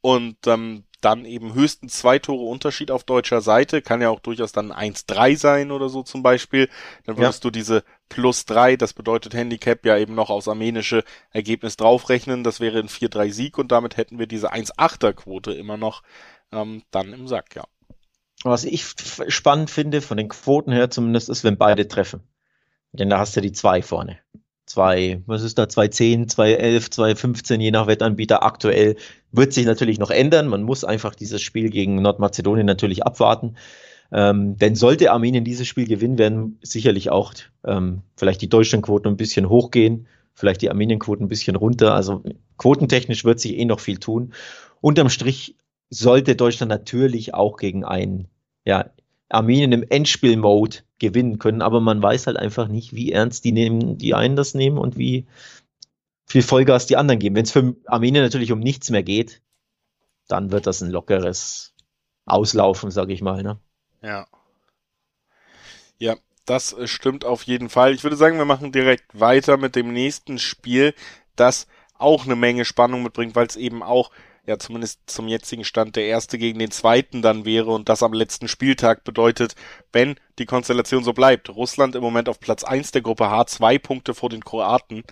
Und ähm, dann eben höchstens zwei Tore Unterschied auf deutscher Seite, kann ja auch durchaus dann 1-3 sein oder so zum Beispiel. Dann würdest ja. du diese plus drei, das bedeutet Handicap ja eben noch aus armenische Ergebnis draufrechnen. Das wäre ein 4-3 Sieg und damit hätten wir diese 1-8er Quote immer noch ähm, dann im Sack, ja. Was ich spannend finde, von den Quoten her zumindest, ist, wenn beide treffen. Denn da hast du die zwei vorne. Zwei, was ist da, 210, 211, 215, je nach Wettanbieter aktuell. Wird sich natürlich noch ändern. Man muss einfach dieses Spiel gegen Nordmazedonien natürlich abwarten. Ähm, denn sollte Armenien dieses Spiel gewinnen, werden sicherlich auch ähm, vielleicht die Deutschlandquoten ein bisschen hochgehen, vielleicht die Armenienquoten ein bisschen runter. Also quotentechnisch wird sich eh noch viel tun. Unterm Strich sollte Deutschland natürlich auch gegen einen ja, Armenien im Endspiel-Mode gewinnen können, aber man weiß halt einfach nicht, wie ernst die nehmen, die einen das nehmen und wie viel Vollgas die anderen geben. Wenn es für Armenien natürlich um nichts mehr geht, dann wird das ein lockeres Auslaufen, sag ich mal. Ne? Ja. Ja, das stimmt auf jeden Fall. Ich würde sagen, wir machen direkt weiter mit dem nächsten Spiel, das auch eine Menge Spannung mitbringt, weil es eben auch ja zumindest zum jetzigen Stand der erste gegen den zweiten dann wäre und das am letzten Spieltag bedeutet, wenn die Konstellation so bleibt. Russland im Moment auf Platz eins der Gruppe H, zwei Punkte vor den Kroaten.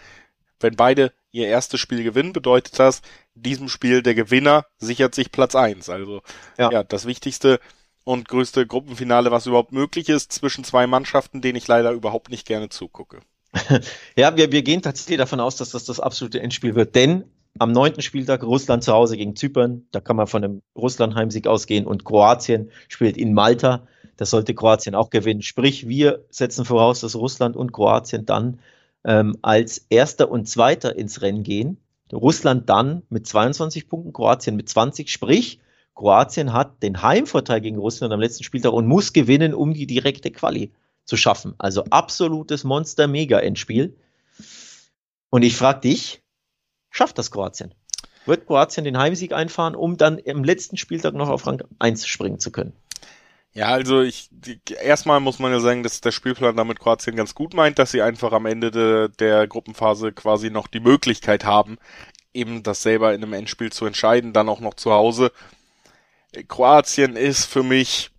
Wenn beide ihr erstes Spiel gewinnen, bedeutet das, in diesem Spiel der Gewinner sichert sich Platz eins. Also ja, ja das wichtigste und größte Gruppenfinale, was überhaupt möglich ist, zwischen zwei Mannschaften, denen ich leider überhaupt nicht gerne zugucke. ja, wir, wir gehen tatsächlich davon aus, dass das das absolute Endspiel wird, denn am neunten Spieltag Russland zu Hause gegen Zypern. Da kann man von einem Russland-Heimsieg ausgehen. Und Kroatien spielt in Malta. Das sollte Kroatien auch gewinnen. Sprich, wir setzen voraus, dass Russland und Kroatien dann ähm, als Erster und Zweiter ins Rennen gehen. Russland dann mit 22 Punkten, Kroatien mit 20. Sprich, Kroatien hat den Heimvorteil gegen Russland am letzten Spieltag und muss gewinnen, um die direkte Quali zu schaffen. Also absolutes Monster-Mega-Endspiel. Und ich frage dich, schafft das Kroatien. Wird Kroatien den Heimsieg einfahren, um dann im letzten Spieltag noch auf Rang 1 springen zu können? Ja, also ich erstmal muss man ja sagen, dass der Spielplan damit Kroatien ganz gut meint, dass sie einfach am Ende de, der Gruppenphase quasi noch die Möglichkeit haben, eben das selber in einem Endspiel zu entscheiden, dann auch noch zu Hause. Kroatien ist für mich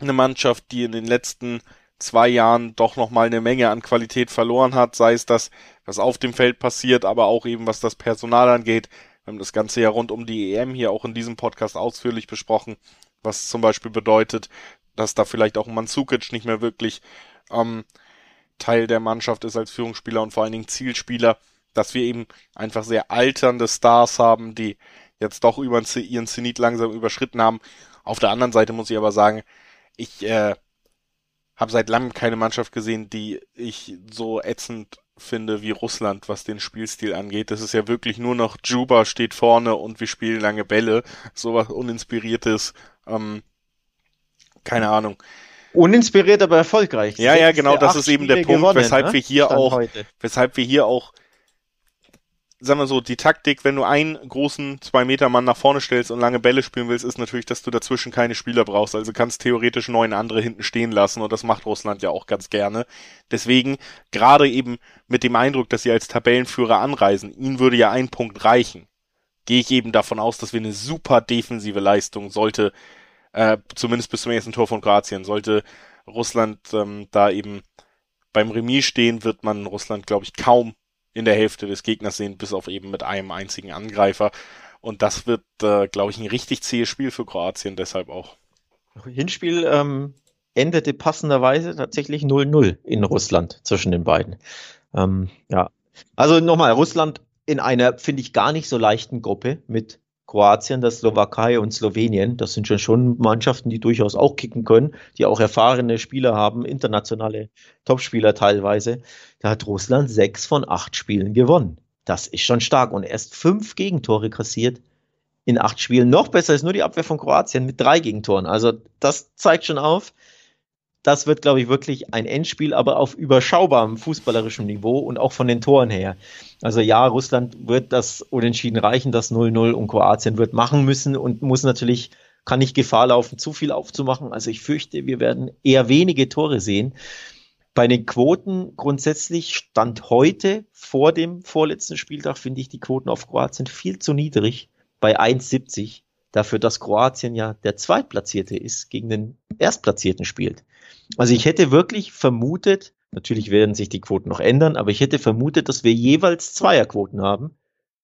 eine Mannschaft, die in den letzten zwei Jahren doch nochmal eine Menge an Qualität verloren hat, sei es das, was auf dem Feld passiert, aber auch eben was das Personal angeht. Wir haben das Ganze ja rund um die EM hier auch in diesem Podcast ausführlich besprochen, was zum Beispiel bedeutet, dass da vielleicht auch Manzukic nicht mehr wirklich ähm, Teil der Mannschaft ist als Führungsspieler und vor allen Dingen Zielspieler, dass wir eben einfach sehr alternde Stars haben, die jetzt doch über ihren Zenit langsam überschritten haben Auf der anderen Seite muss ich aber sagen, ich äh, habe seit langem keine Mannschaft gesehen, die ich so ätzend finde wie Russland, was den Spielstil angeht. Das ist ja wirklich nur noch Juba steht vorne und wir spielen lange Bälle. Sowas uninspiriertes. Ähm, keine Ahnung. Uninspiriert, aber erfolgreich. Ja, ja, genau, das ist eben der Punkt, gewonnen, weshalb ne? wir hier Stand auch, heute. weshalb wir hier auch sagen wir so, die Taktik, wenn du einen großen Zwei-Meter-Mann nach vorne stellst und lange Bälle spielen willst, ist natürlich, dass du dazwischen keine Spieler brauchst. Also kannst theoretisch neun andere hinten stehen lassen und das macht Russland ja auch ganz gerne. Deswegen, gerade eben mit dem Eindruck, dass sie als Tabellenführer anreisen, ihnen würde ja ein Punkt reichen. Gehe ich eben davon aus, dass wir eine super defensive Leistung sollte, äh, zumindest bis zum ersten Tor von Kroatien, sollte Russland ähm, da eben beim Remis stehen, wird man Russland, glaube ich, kaum in der Hälfte des Gegners sehen, bis auf eben mit einem einzigen Angreifer. Und das wird, äh, glaube ich, ein richtig zähes Spiel für Kroatien, deshalb auch. Hinspiel ähm, endete passenderweise tatsächlich 0-0 in Russland zwischen den beiden. Ähm, ja, also nochmal, Russland in einer, finde ich, gar nicht so leichten Gruppe mit Kroatien, der Slowakei und Slowenien. Das sind schon, schon Mannschaften, die durchaus auch kicken können, die auch erfahrene Spieler haben, internationale Topspieler teilweise. Da hat Russland sechs von acht Spielen gewonnen. Das ist schon stark und erst fünf Gegentore kassiert in acht Spielen. Noch besser ist nur die Abwehr von Kroatien mit drei Gegentoren. Also das zeigt schon auf, das wird, glaube ich, wirklich ein Endspiel, aber auf überschaubarem fußballerischem Niveau und auch von den Toren her. Also ja, Russland wird das unentschieden reichen, das 0-0 und Kroatien wird machen müssen und muss natürlich, kann nicht Gefahr laufen, zu viel aufzumachen. Also ich fürchte, wir werden eher wenige Tore sehen. Bei den Quoten grundsätzlich stand heute vor dem vorletzten Spieltag, finde ich die Quoten auf Kroatien viel zu niedrig bei 1,70 dafür, dass Kroatien ja der Zweitplatzierte ist, gegen den Erstplatzierten spielt. Also ich hätte wirklich vermutet, natürlich werden sich die Quoten noch ändern, aber ich hätte vermutet, dass wir jeweils Zweierquoten haben.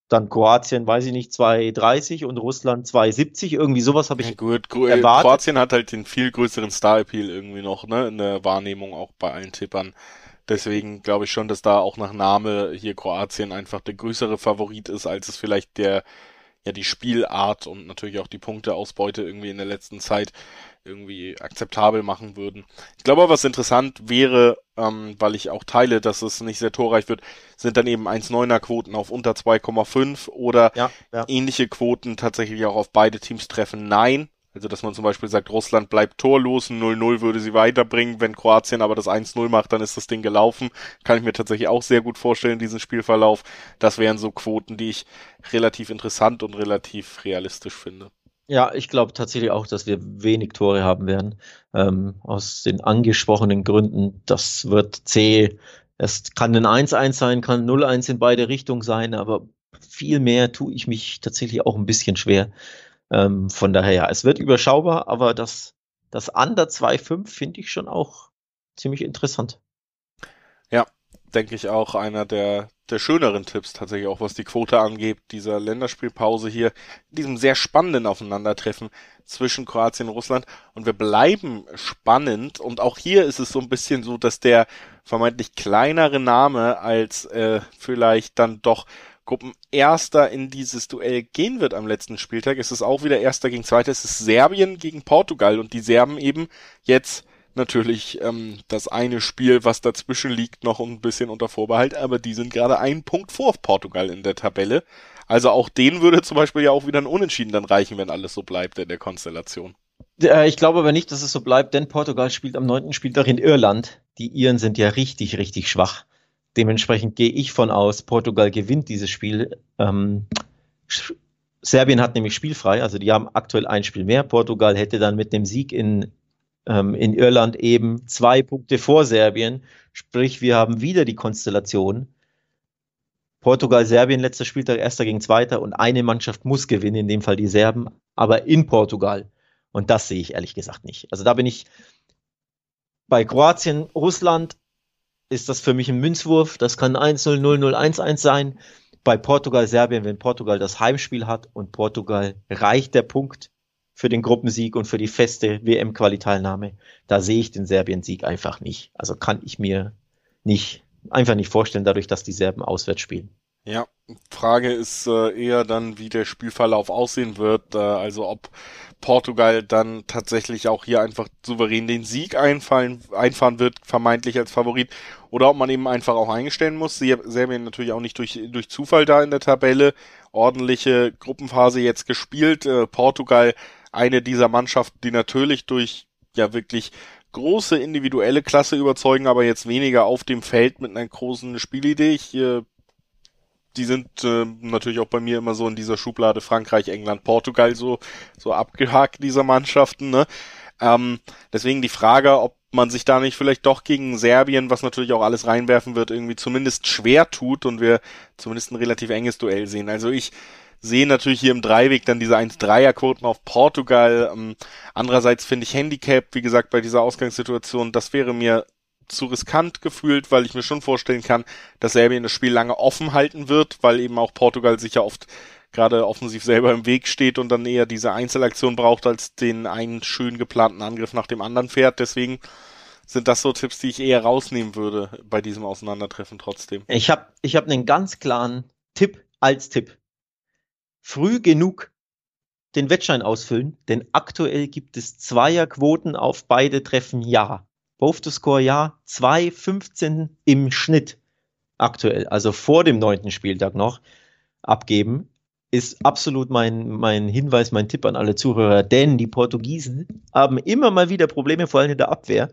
Dann Kroatien, weiß ich nicht, 2,30 und Russland 2,70. Irgendwie sowas habe ich ja, gut, erwartet. Kroatien hat halt den viel größeren Star-Appeal irgendwie noch, ne, in der Wahrnehmung auch bei allen Tippern. Deswegen glaube ich schon, dass da auch nach Name hier Kroatien einfach der größere Favorit ist, als es vielleicht der ja die Spielart und natürlich auch die Punkteausbeute irgendwie in der letzten Zeit irgendwie akzeptabel machen würden. Ich glaube, was interessant wäre, ähm, weil ich auch teile, dass es nicht sehr torreich wird, sind dann eben 1,9er Quoten auf unter 2,5 oder ja, ja. ähnliche Quoten tatsächlich auch auf beide Teams treffen. Nein, also, dass man zum Beispiel sagt, Russland bleibt torlos, 0-0 würde sie weiterbringen. Wenn Kroatien aber das 1-0 macht, dann ist das Ding gelaufen. Kann ich mir tatsächlich auch sehr gut vorstellen, diesen Spielverlauf. Das wären so Quoten, die ich relativ interessant und relativ realistisch finde. Ja, ich glaube tatsächlich auch, dass wir wenig Tore haben werden. Ähm, aus den angesprochenen Gründen. Das wird C. Es kann ein 1-1 sein, kann 0-1 in beide Richtungen sein, aber viel mehr tue ich mich tatsächlich auch ein bisschen schwer. Ähm, von daher, ja, es wird überschaubar, aber das, das Under 2.5 finde ich schon auch ziemlich interessant. Ja, denke ich auch einer der, der schöneren Tipps tatsächlich auch, was die Quote angeht, dieser Länderspielpause hier, diesem sehr spannenden Aufeinandertreffen zwischen Kroatien und Russland. Und wir bleiben spannend. Und auch hier ist es so ein bisschen so, dass der vermeintlich kleinere Name als äh, vielleicht dann doch Gruppenerster in dieses Duell gehen wird am letzten Spieltag. Es ist auch wieder Erster gegen Zweiter. Es ist Serbien gegen Portugal und die Serben eben jetzt natürlich ähm, das eine Spiel, was dazwischen liegt, noch ein bisschen unter Vorbehalt, aber die sind gerade einen Punkt vor Portugal in der Tabelle. Also auch denen würde zum Beispiel ja auch wieder ein Unentschieden dann reichen, wenn alles so bleibt in der Konstellation. Äh, ich glaube aber nicht, dass es so bleibt, denn Portugal spielt am neunten Spieltag in Irland. Die Iren sind ja richtig, richtig schwach. Dementsprechend gehe ich von aus, Portugal gewinnt dieses Spiel. Ähm, Serbien hat nämlich spielfrei, also die haben aktuell ein Spiel mehr. Portugal hätte dann mit dem Sieg in, ähm, in Irland eben zwei Punkte vor Serbien. Sprich, wir haben wieder die Konstellation. Portugal, Serbien, letzter Spieltag, erster gegen zweiter und eine Mannschaft muss gewinnen, in dem Fall die Serben, aber in Portugal. Und das sehe ich ehrlich gesagt nicht. Also da bin ich bei Kroatien, Russland ist das für mich ein Münzwurf. Das kann 1-0, 0-0, 1-1 sein. Bei Portugal, Serbien, wenn Portugal das Heimspiel hat und Portugal reicht der Punkt für den Gruppensieg und für die feste WM-Qualiteilnahme, da sehe ich den Serbien-Sieg einfach nicht. Also kann ich mir nicht, einfach nicht vorstellen, dadurch, dass die Serben auswärts spielen. Ja, Frage ist äh, eher dann, wie der Spielverlauf aussehen wird. Äh, also ob Portugal dann tatsächlich auch hier einfach souverän den Sieg einfallen, einfahren wird, vermeintlich als Favorit, oder ob man eben einfach auch eingestellen muss. Serbien natürlich auch nicht durch, durch Zufall da in der Tabelle. Ordentliche Gruppenphase jetzt gespielt. Äh, Portugal eine dieser Mannschaften, die natürlich durch ja wirklich große individuelle Klasse überzeugen, aber jetzt weniger auf dem Feld mit einer großen Spielidee. Ich äh, die sind äh, natürlich auch bei mir immer so in dieser Schublade Frankreich, England, Portugal so, so abgehakt, dieser Mannschaften, ne? Ähm, deswegen die Frage, ob man sich da nicht vielleicht doch gegen Serbien, was natürlich auch alles reinwerfen wird, irgendwie zumindest schwer tut und wir zumindest ein relativ enges Duell sehen. Also ich sehe natürlich hier im Dreiweg dann diese 1-3er-Quoten auf Portugal. Ähm, andererseits finde ich Handicap, wie gesagt, bei dieser Ausgangssituation, das wäre mir zu riskant gefühlt, weil ich mir schon vorstellen kann, dass Serbien das Spiel lange offen halten wird, weil eben auch Portugal sich ja oft gerade offensiv selber im Weg steht und dann eher diese Einzelaktion braucht, als den einen schön geplanten Angriff nach dem anderen fährt. Deswegen sind das so Tipps, die ich eher rausnehmen würde bei diesem Auseinandertreffen trotzdem. Ich habe ich hab einen ganz klaren Tipp als Tipp. Früh genug den Wettschein ausfüllen, denn aktuell gibt es Zweierquoten auf beide Treffen ja. Both to score ja, 2,15 im Schnitt aktuell, also vor dem neunten Spieltag noch abgeben, ist absolut mein, mein Hinweis, mein Tipp an alle Zuhörer, denn die Portugiesen haben immer mal wieder Probleme, vor allem in der Abwehr.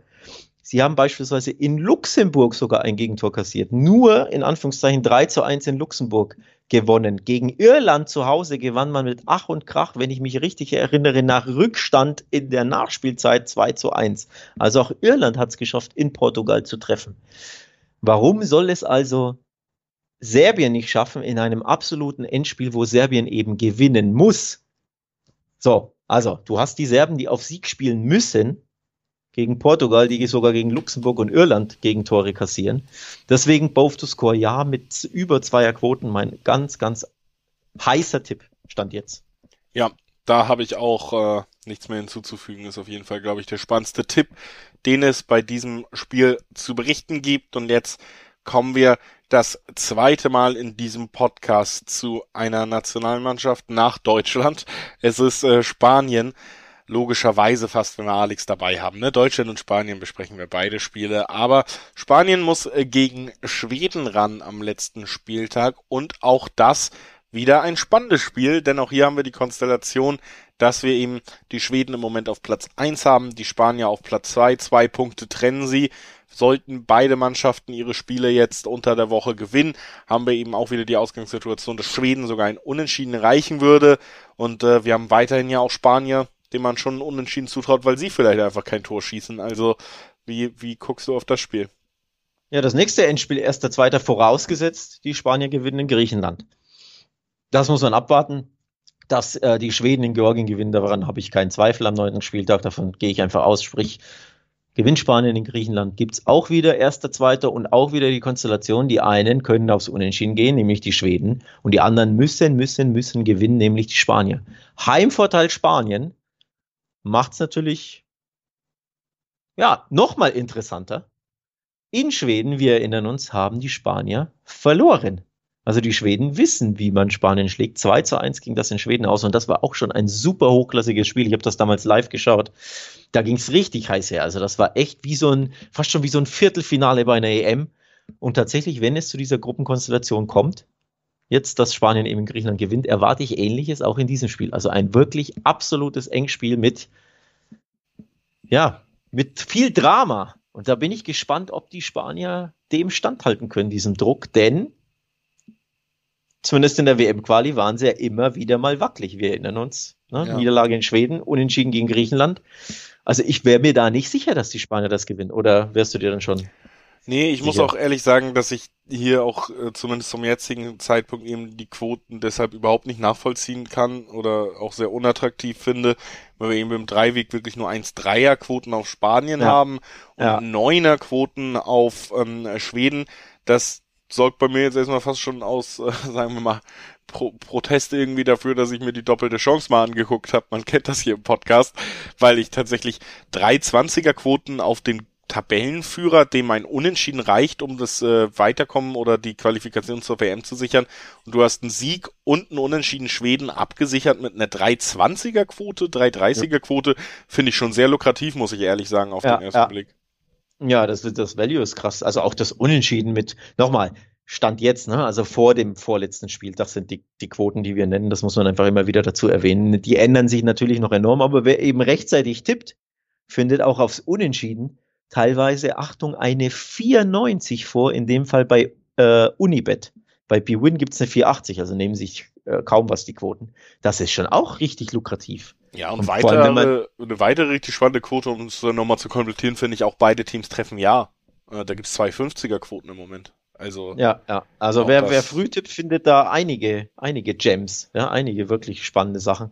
Sie haben beispielsweise in Luxemburg sogar ein Gegentor kassiert. Nur in Anführungszeichen 3 zu 1 in Luxemburg gewonnen. Gegen Irland zu Hause gewann man mit Ach und Krach, wenn ich mich richtig erinnere, nach Rückstand in der Nachspielzeit 2 zu 1. Also auch Irland hat es geschafft, in Portugal zu treffen. Warum soll es also Serbien nicht schaffen in einem absoluten Endspiel, wo Serbien eben gewinnen muss? So, also du hast die Serben, die auf Sieg spielen müssen, gegen Portugal, die sogar gegen Luxemburg und Irland Gegentore kassieren. Deswegen both to score ja mit über zweier Quoten mein ganz, ganz heißer Tipp stand jetzt. Ja, da habe ich auch äh, nichts mehr hinzuzufügen. Ist auf jeden Fall, glaube ich, der spannendste Tipp, den es bei diesem Spiel zu berichten gibt. Und jetzt kommen wir das zweite Mal in diesem Podcast zu einer Nationalmannschaft nach Deutschland. Es ist äh, Spanien logischerweise fast, wenn wir Alex dabei haben. Ne? Deutschland und Spanien besprechen wir beide Spiele, aber Spanien muss äh, gegen Schweden ran am letzten Spieltag und auch das wieder ein spannendes Spiel, denn auch hier haben wir die Konstellation, dass wir eben die Schweden im Moment auf Platz eins haben, die Spanier auf Platz zwei, zwei Punkte trennen sie. Sollten beide Mannschaften ihre Spiele jetzt unter der Woche gewinnen, haben wir eben auch wieder die Ausgangssituation, dass Schweden sogar ein Unentschieden reichen würde. Und äh, wir haben weiterhin ja auch Spanier, dem man schon unentschieden zutraut, weil sie vielleicht einfach kein Tor schießen. Also, wie, wie guckst du auf das Spiel? Ja, das nächste Endspiel, erster, zweiter, vorausgesetzt, die Spanier gewinnen in Griechenland. Das muss man abwarten. Dass äh, die Schweden in Georgien gewinnen, daran habe ich keinen Zweifel am neunten Spieltag. Davon gehe ich einfach aus. Sprich, gewinnt Spanien in Griechenland, gibt es auch wieder erster, zweiter und auch wieder die Konstellation. Die einen können aufs Unentschieden gehen, nämlich die Schweden, und die anderen müssen, müssen, müssen gewinnen, nämlich die Spanier. Heimvorteil Spanien macht es natürlich ja, nochmal interessanter. In Schweden, wir erinnern uns, haben die Spanier verloren. Also die Schweden wissen, wie man Spanien schlägt. 2 zu 1 ging das in Schweden aus und das war auch schon ein super hochklassiges Spiel. Ich habe das damals live geschaut. Da ging es richtig heiß her. Also das war echt wie so ein, fast schon wie so ein Viertelfinale bei einer EM. Und tatsächlich, wenn es zu dieser Gruppenkonstellation kommt, jetzt, dass Spanien eben in Griechenland gewinnt, erwarte ich Ähnliches auch in diesem Spiel. Also ein wirklich absolutes Engspiel mit, ja, mit viel Drama. Und da bin ich gespannt, ob die Spanier dem standhalten können, diesem Druck, denn zumindest in der WM-Quali waren sie ja immer wieder mal wackelig. Wir erinnern uns. Ne? Ja. Niederlage in Schweden, Unentschieden gegen Griechenland. Also ich wäre mir da nicht sicher, dass die Spanier das gewinnen. Oder wärst du dir dann schon? Nee, ich Sicher. muss auch ehrlich sagen, dass ich hier auch äh, zumindest zum jetzigen Zeitpunkt eben die Quoten deshalb überhaupt nicht nachvollziehen kann oder auch sehr unattraktiv finde, weil wir eben im Dreiweg wirklich nur 1-3er Quoten auf Spanien ja. haben und ja. 9er Quoten auf ähm, Schweden. Das sorgt bei mir jetzt erstmal fast schon aus, äh, sagen wir mal, Pro Protest irgendwie dafür, dass ich mir die doppelte Chance mal angeguckt habe. Man kennt das hier im Podcast, weil ich tatsächlich drei 20er Quoten auf den Tabellenführer, dem ein Unentschieden reicht, um das äh, Weiterkommen oder die Qualifikation zur WM zu sichern. Und du hast einen Sieg und einen Unentschieden Schweden abgesichert mit einer 320er Quote, 330er Quote. Finde ich schon sehr lukrativ, muss ich ehrlich sagen, auf ja, den ersten ja. Blick. Ja, das, das Value ist krass. Also auch das Unentschieden mit, nochmal, Stand jetzt, ne? also vor dem vorletzten Spieltag sind die, die Quoten, die wir nennen, das muss man einfach immer wieder dazu erwähnen. Die ändern sich natürlich noch enorm, aber wer eben rechtzeitig tippt, findet auch aufs Unentschieden teilweise, Achtung, eine 94 vor, in dem Fall bei äh, Unibet. Bei BWin gibt es eine 480, also nehmen sich äh, kaum was die Quoten. Das ist schon auch richtig lukrativ. Ja, und, und weiter, allem, man, eine weitere richtig spannende Quote, um es nochmal zu komplettieren, finde ich auch beide Teams treffen ja. Äh, da gibt es zwei 50er Quoten im Moment. Also ja, ja. Also wer, wer früh tippt, findet da einige, einige Gems, ja, einige wirklich spannende Sachen.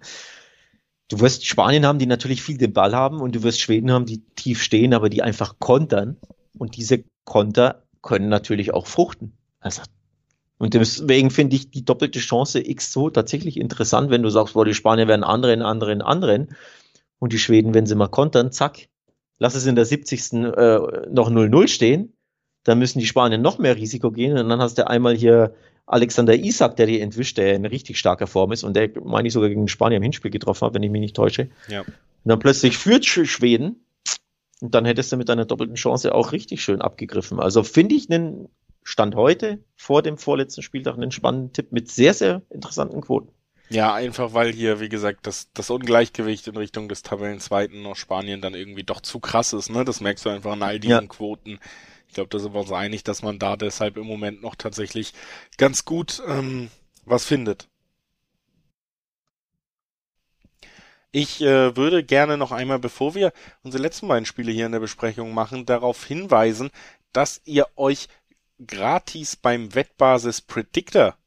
Du wirst Spanien haben, die natürlich viel den Ball haben und du wirst Schweden haben, die tief stehen, aber die einfach kontern. Und diese Konter können natürlich auch fruchten. Also und deswegen finde ich die doppelte Chance X so tatsächlich interessant, wenn du sagst, boah, die Spanier werden anderen, anderen, anderen. Und die Schweden, wenn sie mal kontern, zack, lass es in der 70. Äh, noch 0-0 stehen dann müssen die Spanier noch mehr Risiko gehen. Und dann hast du einmal hier Alexander Isak, der die entwischt, der in richtig starker Form ist und der, meine ich, sogar gegen Spanier im Hinspiel getroffen hat, wenn ich mich nicht täusche. Ja. Und dann plötzlich führt Schweden und dann hättest du mit einer doppelten Chance auch richtig schön abgegriffen. Also finde ich einen Stand heute vor dem vorletzten Spieltag einen spannenden Tipp mit sehr, sehr interessanten Quoten. Ja, einfach weil hier, wie gesagt, das, das Ungleichgewicht in Richtung des Tabellenzweiten noch Spanien dann irgendwie doch zu krass ist, ne? Das merkst du einfach an all diesen ja. Quoten. Ich glaube, da sind wir uns einig, dass man da deshalb im Moment noch tatsächlich ganz gut ähm, was findet. Ich äh, würde gerne noch einmal, bevor wir unsere letzten beiden Spiele hier in der Besprechung machen, darauf hinweisen, dass ihr euch gratis beim Wettbasis Predictor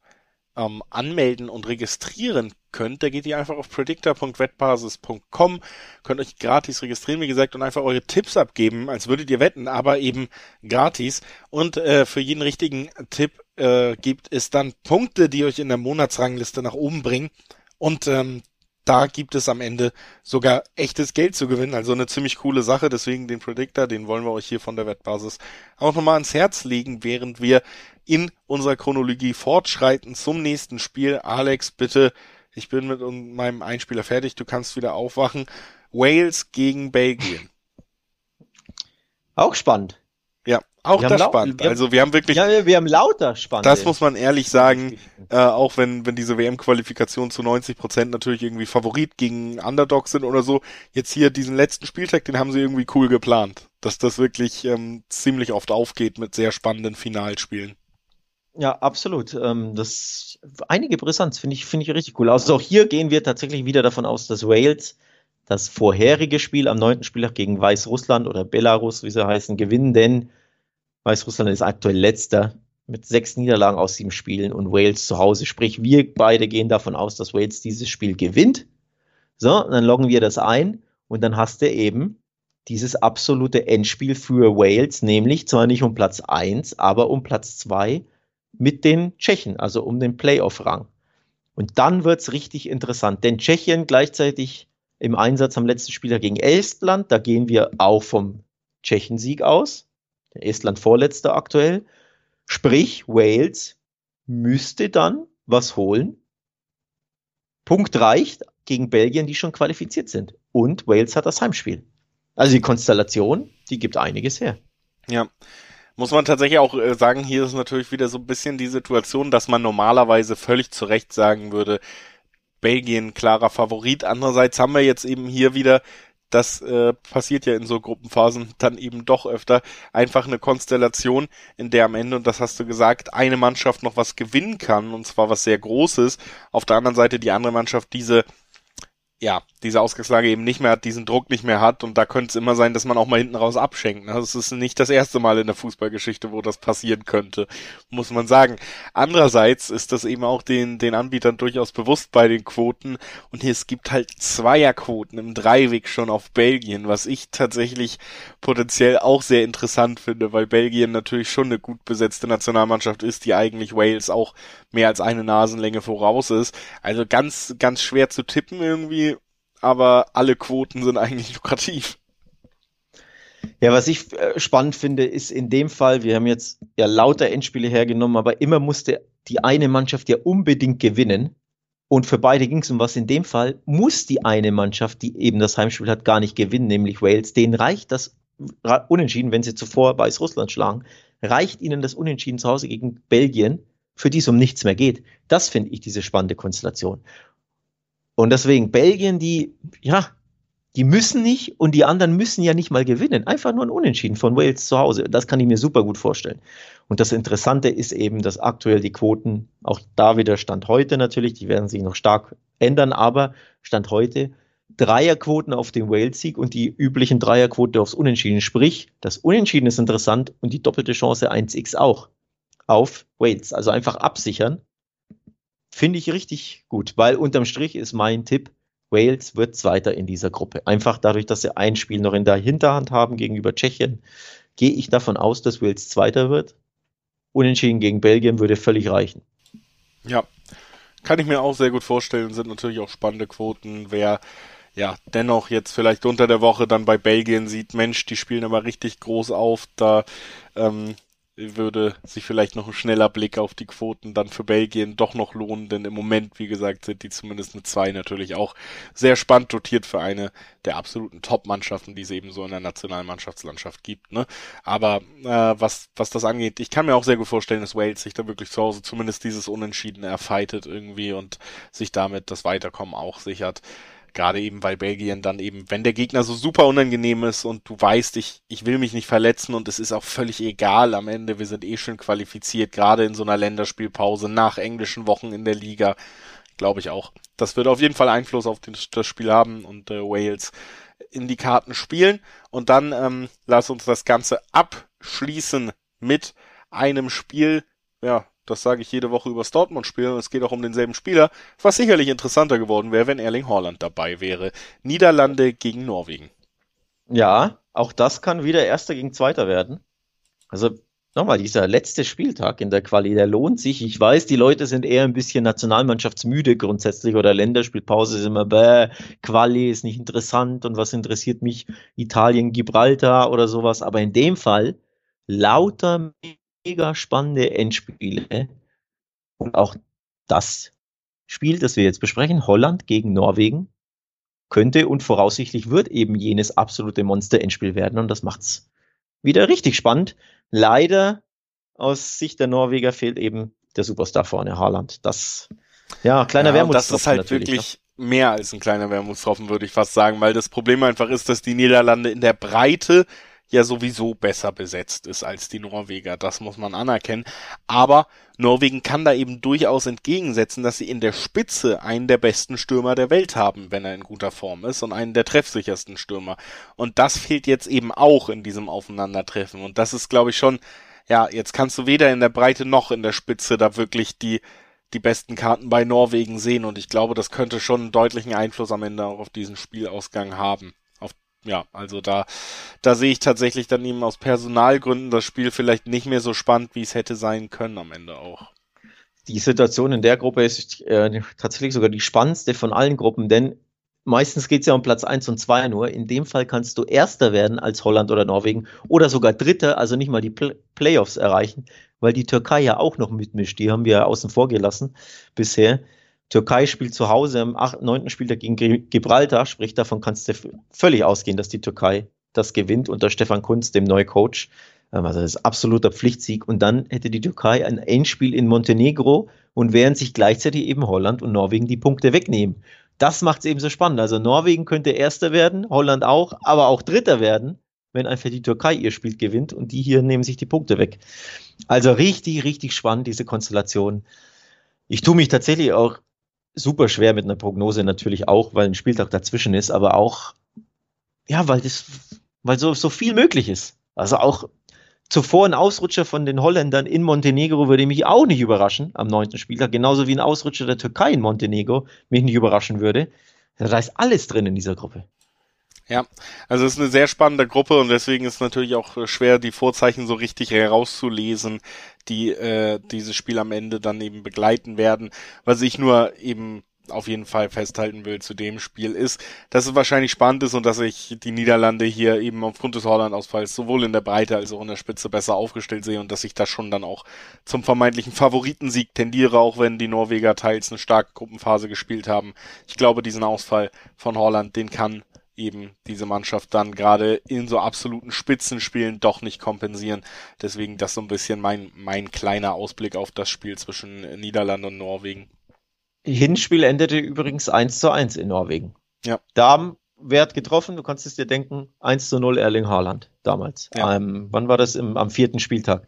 ähm, anmelden und registrieren könnt, da geht ihr einfach auf predictor.wettbasis.com, könnt euch gratis registrieren, wie gesagt, und einfach eure Tipps abgeben, als würdet ihr wetten, aber eben gratis. Und äh, für jeden richtigen Tipp äh, gibt es dann Punkte, die euch in der Monatsrangliste nach oben bringen. Und ähm, da gibt es am Ende sogar echtes Geld zu gewinnen. Also eine ziemlich coole Sache. Deswegen den Predictor, den wollen wir euch hier von der Wettbasis auch nochmal ans Herz legen, während wir in unserer Chronologie fortschreiten zum nächsten Spiel. Alex, bitte, ich bin mit meinem Einspieler fertig. Du kannst wieder aufwachen. Wales gegen Belgien. Auch spannend. Ja, auch das spannend. Haben, also wir haben wirklich. Ja, wir haben lauter spannend. Das muss man ehrlich sagen, äh, auch wenn, wenn diese WM-Qualifikation zu 90 Prozent natürlich irgendwie Favorit gegen Underdogs sind oder so. Jetzt hier diesen letzten Spieltag, den haben sie irgendwie cool geplant. Dass das wirklich ähm, ziemlich oft aufgeht mit sehr spannenden Finalspielen. Ja, absolut. Ähm, das einige Brisanz finde ich finde ich richtig cool. Also auch hier gehen wir tatsächlich wieder davon aus, dass Wales das vorherige Spiel am neunten Spieltag gegen Weißrussland oder Belarus, wie sie heißen, gewinnen, denn Weißrussland ist aktuell letzter mit sechs Niederlagen aus sieben Spielen und Wales zu Hause. Sprich, wir beide gehen davon aus, dass Wales dieses Spiel gewinnt. So, dann loggen wir das ein und dann hast du eben dieses absolute Endspiel für Wales, nämlich zwar nicht um Platz eins, aber um Platz zwei mit den Tschechen, also um den Playoff-Rang. Und dann wird's richtig interessant, denn Tschechien gleichzeitig im Einsatz am letzten Spieler gegen Estland. Da gehen wir auch vom Tschechensieg aus. Estland vorletzter aktuell. Sprich, Wales müsste dann was holen. Punkt reicht gegen Belgien, die schon qualifiziert sind. Und Wales hat das Heimspiel. Also die Konstellation, die gibt einiges her. Ja. Muss man tatsächlich auch äh, sagen, hier ist natürlich wieder so ein bisschen die Situation, dass man normalerweise völlig zu Recht sagen würde, Belgien klarer Favorit. Andererseits haben wir jetzt eben hier wieder, das äh, passiert ja in so Gruppenphasen dann eben doch öfter, einfach eine Konstellation, in der am Ende, und das hast du gesagt, eine Mannschaft noch was gewinnen kann, und zwar was sehr Großes. Auf der anderen Seite die andere Mannschaft diese ja, diese Ausgangslage eben nicht mehr hat, diesen Druck nicht mehr hat und da könnte es immer sein, dass man auch mal hinten raus abschenkt. Ne? Das ist nicht das erste Mal in der Fußballgeschichte, wo das passieren könnte, muss man sagen. Andererseits ist das eben auch den, den Anbietern durchaus bewusst bei den Quoten und hier, es gibt halt Zweierquoten im Dreiweg schon auf Belgien, was ich tatsächlich potenziell auch sehr interessant finde, weil Belgien natürlich schon eine gut besetzte Nationalmannschaft ist, die eigentlich Wales auch mehr als eine Nasenlänge voraus ist. Also ganz, ganz schwer zu tippen irgendwie aber alle Quoten sind eigentlich lukrativ. Ja, was ich äh, spannend finde, ist in dem Fall, wir haben jetzt ja lauter Endspiele hergenommen, aber immer musste die eine Mannschaft ja unbedingt gewinnen. Und für beide ging es um was. In dem Fall muss die eine Mannschaft, die eben das Heimspiel hat, gar nicht gewinnen, nämlich Wales. Denen reicht das Unentschieden, wenn sie zuvor Weißrussland schlagen, reicht ihnen das Unentschieden zu Hause gegen Belgien, für die es um nichts mehr geht. Das finde ich diese spannende Konstellation. Und deswegen Belgien, die, ja, die müssen nicht und die anderen müssen ja nicht mal gewinnen. Einfach nur ein Unentschieden von Wales zu Hause. Das kann ich mir super gut vorstellen. Und das Interessante ist eben, dass aktuell die Quoten, auch da wieder Stand heute natürlich, die werden sich noch stark ändern, aber Stand heute Dreierquoten auf den Wales-Sieg und die üblichen Dreierquoten aufs Unentschieden. Sprich, das Unentschieden ist interessant und die doppelte Chance 1x auch auf Wales. Also einfach absichern. Finde ich richtig gut, weil unterm Strich ist mein Tipp, Wales wird Zweiter in dieser Gruppe. Einfach dadurch, dass sie ein Spiel noch in der Hinterhand haben gegenüber Tschechien, gehe ich davon aus, dass Wales Zweiter wird. Unentschieden gegen Belgien würde völlig reichen. Ja, kann ich mir auch sehr gut vorstellen. Sind natürlich auch spannende Quoten. Wer ja dennoch jetzt vielleicht unter der Woche dann bei Belgien sieht, Mensch, die spielen aber richtig groß auf, da ähm, würde sich vielleicht noch ein schneller Blick auf die Quoten dann für Belgien doch noch lohnen, denn im Moment, wie gesagt, sind die zumindest mit zwei natürlich auch sehr spannend dotiert für eine der absoluten Top-Mannschaften, die es eben so in der nationalen Mannschaftslandschaft gibt. Ne? Aber äh, was, was das angeht, ich kann mir auch sehr gut vorstellen, dass Wales sich da wirklich zu Hause zumindest dieses Unentschieden erfightet irgendwie und sich damit das Weiterkommen auch sichert. Gerade eben, weil Belgien dann eben, wenn der Gegner so super unangenehm ist und du weißt, ich, ich will mich nicht verletzen und es ist auch völlig egal am Ende, wir sind eh schon qualifiziert, gerade in so einer Länderspielpause nach englischen Wochen in der Liga, glaube ich auch. Das wird auf jeden Fall Einfluss auf das Spiel haben und äh, Wales in die Karten spielen. Und dann ähm, lass uns das Ganze abschließen mit einem Spiel, ja, das sage ich jede Woche über Dortmund-Spiel und es geht auch um denselben Spieler, was sicherlich interessanter geworden wäre, wenn Erling Haaland dabei wäre. Niederlande gegen Norwegen. Ja, auch das kann wieder Erster gegen Zweiter werden. Also nochmal, dieser letzte Spieltag in der Quali, der lohnt sich. Ich weiß, die Leute sind eher ein bisschen nationalmannschaftsmüde grundsätzlich oder Länderspielpause ist immer, bäh, Quali ist nicht interessant und was interessiert mich Italien, Gibraltar oder sowas. Aber in dem Fall lauter mega spannende Endspiele. Und auch das Spiel, das wir jetzt besprechen, Holland gegen Norwegen, könnte und voraussichtlich wird eben jenes absolute Monster-Endspiel werden. Und das macht's wieder richtig spannend. Leider aus Sicht der Norweger fehlt eben der Superstar vorne, Haaland. Das, ja, kleiner ja, Wermutstropfen. Das ist halt wirklich ne? mehr als ein kleiner Wermutstropfen, würde ich fast sagen, weil das Problem einfach ist, dass die Niederlande in der Breite ja sowieso besser besetzt ist als die Norweger. Das muss man anerkennen. Aber Norwegen kann da eben durchaus entgegensetzen, dass sie in der Spitze einen der besten Stürmer der Welt haben, wenn er in guter Form ist und einen der treffsichersten Stürmer. Und das fehlt jetzt eben auch in diesem Aufeinandertreffen. Und das ist, glaube ich, schon, ja, jetzt kannst du weder in der Breite noch in der Spitze da wirklich die die besten Karten bei Norwegen sehen und ich glaube, das könnte schon einen deutlichen Einfluss am Ende auch auf diesen Spielausgang haben ja, also da, da sehe ich tatsächlich dann eben aus Personalgründen das Spiel vielleicht nicht mehr so spannend, wie es hätte sein können am Ende auch. Die Situation in der Gruppe ist äh, tatsächlich sogar die spannendste von allen Gruppen, denn meistens geht es ja um Platz 1 und 2 nur. In dem Fall kannst du Erster werden als Holland oder Norwegen oder sogar Dritter, also nicht mal die Play Playoffs erreichen, weil die Türkei ja auch noch mitmischt. Die haben wir außen vor gelassen bisher. Türkei spielt zu Hause am 8., 9. Spieltag gegen Gibraltar, sprich davon kannst du völlig ausgehen, dass die Türkei das gewinnt unter Stefan Kunz, dem neuen Coach. Ähm, also das ist absoluter Pflichtsieg. Und dann hätte die Türkei ein Endspiel in Montenegro und während sich gleichzeitig eben Holland und Norwegen die Punkte wegnehmen. Das macht es eben so spannend. Also Norwegen könnte Erster werden, Holland auch, aber auch Dritter werden, wenn einfach die Türkei ihr Spiel gewinnt und die hier nehmen sich die Punkte weg. Also richtig, richtig spannend, diese Konstellation. Ich tue mich tatsächlich auch super schwer mit einer Prognose natürlich auch, weil ein Spieltag dazwischen ist, aber auch, ja, weil das, weil so, so viel möglich ist. Also auch zuvor ein Ausrutscher von den Holländern in Montenegro würde mich auch nicht überraschen am neunten Spieltag, genauso wie ein Ausrutscher der Türkei in Montenegro mich nicht überraschen würde. Da ist alles drin in dieser Gruppe. Ja, also es ist eine sehr spannende Gruppe und deswegen ist natürlich auch schwer, die Vorzeichen so richtig herauszulesen, die äh, dieses Spiel am Ende dann eben begleiten werden. Was ich nur eben auf jeden Fall festhalten will zu dem Spiel, ist, dass es wahrscheinlich spannend ist und dass ich die Niederlande hier eben aufgrund des Holland-Ausfalls sowohl in der Breite als auch in der Spitze besser aufgestellt sehe und dass ich da schon dann auch zum vermeintlichen Favoritensieg tendiere, auch wenn die Norweger teils eine starke Gruppenphase gespielt haben. Ich glaube, diesen Ausfall von Holland, den kann eben diese Mannschaft dann gerade in so absoluten Spitzenspielen doch nicht kompensieren. Deswegen das so ein bisschen mein, mein kleiner Ausblick auf das Spiel zwischen Niederlande und Norwegen. Hinspiel endete übrigens 1 zu 1 in Norwegen. Ja. Darmwert getroffen, du kannst es dir denken, 1 zu 0 Erling Haaland damals. Ja. Ähm, wann war das? Im, am vierten Spieltag.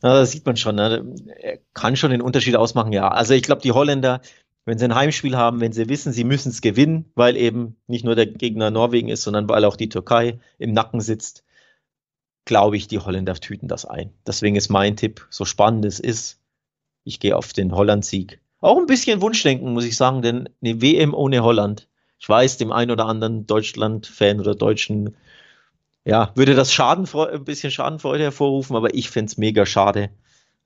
Na, da sieht man schon, ne? er kann schon den Unterschied ausmachen, ja. Also ich glaube, die Holländer, wenn sie ein Heimspiel haben, wenn sie wissen, sie müssen es gewinnen, weil eben nicht nur der Gegner Norwegen ist, sondern weil auch die Türkei im Nacken sitzt, glaube ich, die Holländer tüten das ein. Deswegen ist mein Tipp, so spannend es ist, ich gehe auf den Holland-Sieg. Auch ein bisschen Wunschdenken, muss ich sagen, denn eine WM ohne Holland, ich weiß, dem einen oder anderen Deutschland-Fan oder Deutschen, ja, würde das Schaden, ein bisschen Schadenfreude hervorrufen, aber ich fände es mega schade.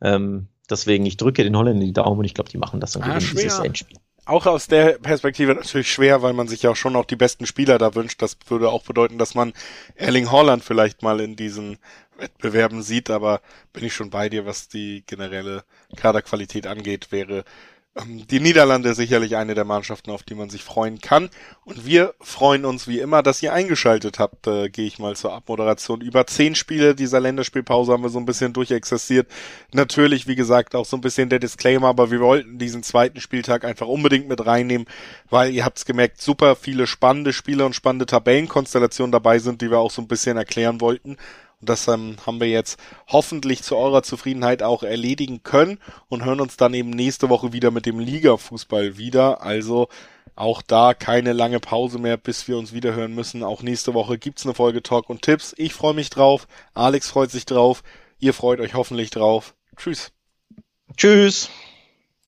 Ähm, Deswegen, ich drücke den Holländern die Daumen und ich glaube, die machen das und ah, gewinnen dieses Endspiel. Auch aus der Perspektive natürlich schwer, weil man sich ja auch schon auch die besten Spieler da wünscht. Das würde auch bedeuten, dass man Erling Haaland vielleicht mal in diesen Wettbewerben sieht, aber bin ich schon bei dir, was die generelle Kaderqualität angeht, wäre die Niederlande sicherlich eine der Mannschaften, auf die man sich freuen kann. Und wir freuen uns wie immer, dass ihr eingeschaltet habt. Äh, Gehe ich mal zur Abmoderation. Über zehn Spiele dieser Länderspielpause haben wir so ein bisschen durchexerziert. Natürlich, wie gesagt, auch so ein bisschen der Disclaimer, aber wir wollten diesen zweiten Spieltag einfach unbedingt mit reinnehmen, weil ihr habt's gemerkt, super viele spannende Spiele und spannende Tabellenkonstellationen dabei sind, die wir auch so ein bisschen erklären wollten. Und das ähm, haben wir jetzt hoffentlich zu eurer Zufriedenheit auch erledigen können und hören uns dann eben nächste Woche wieder mit dem Liga-Fußball wieder. Also auch da keine lange Pause mehr, bis wir uns wieder hören müssen. Auch nächste Woche gibt's eine Folge Talk und Tipps. Ich freue mich drauf. Alex freut sich drauf. Ihr freut euch hoffentlich drauf. Tschüss. Tschüss.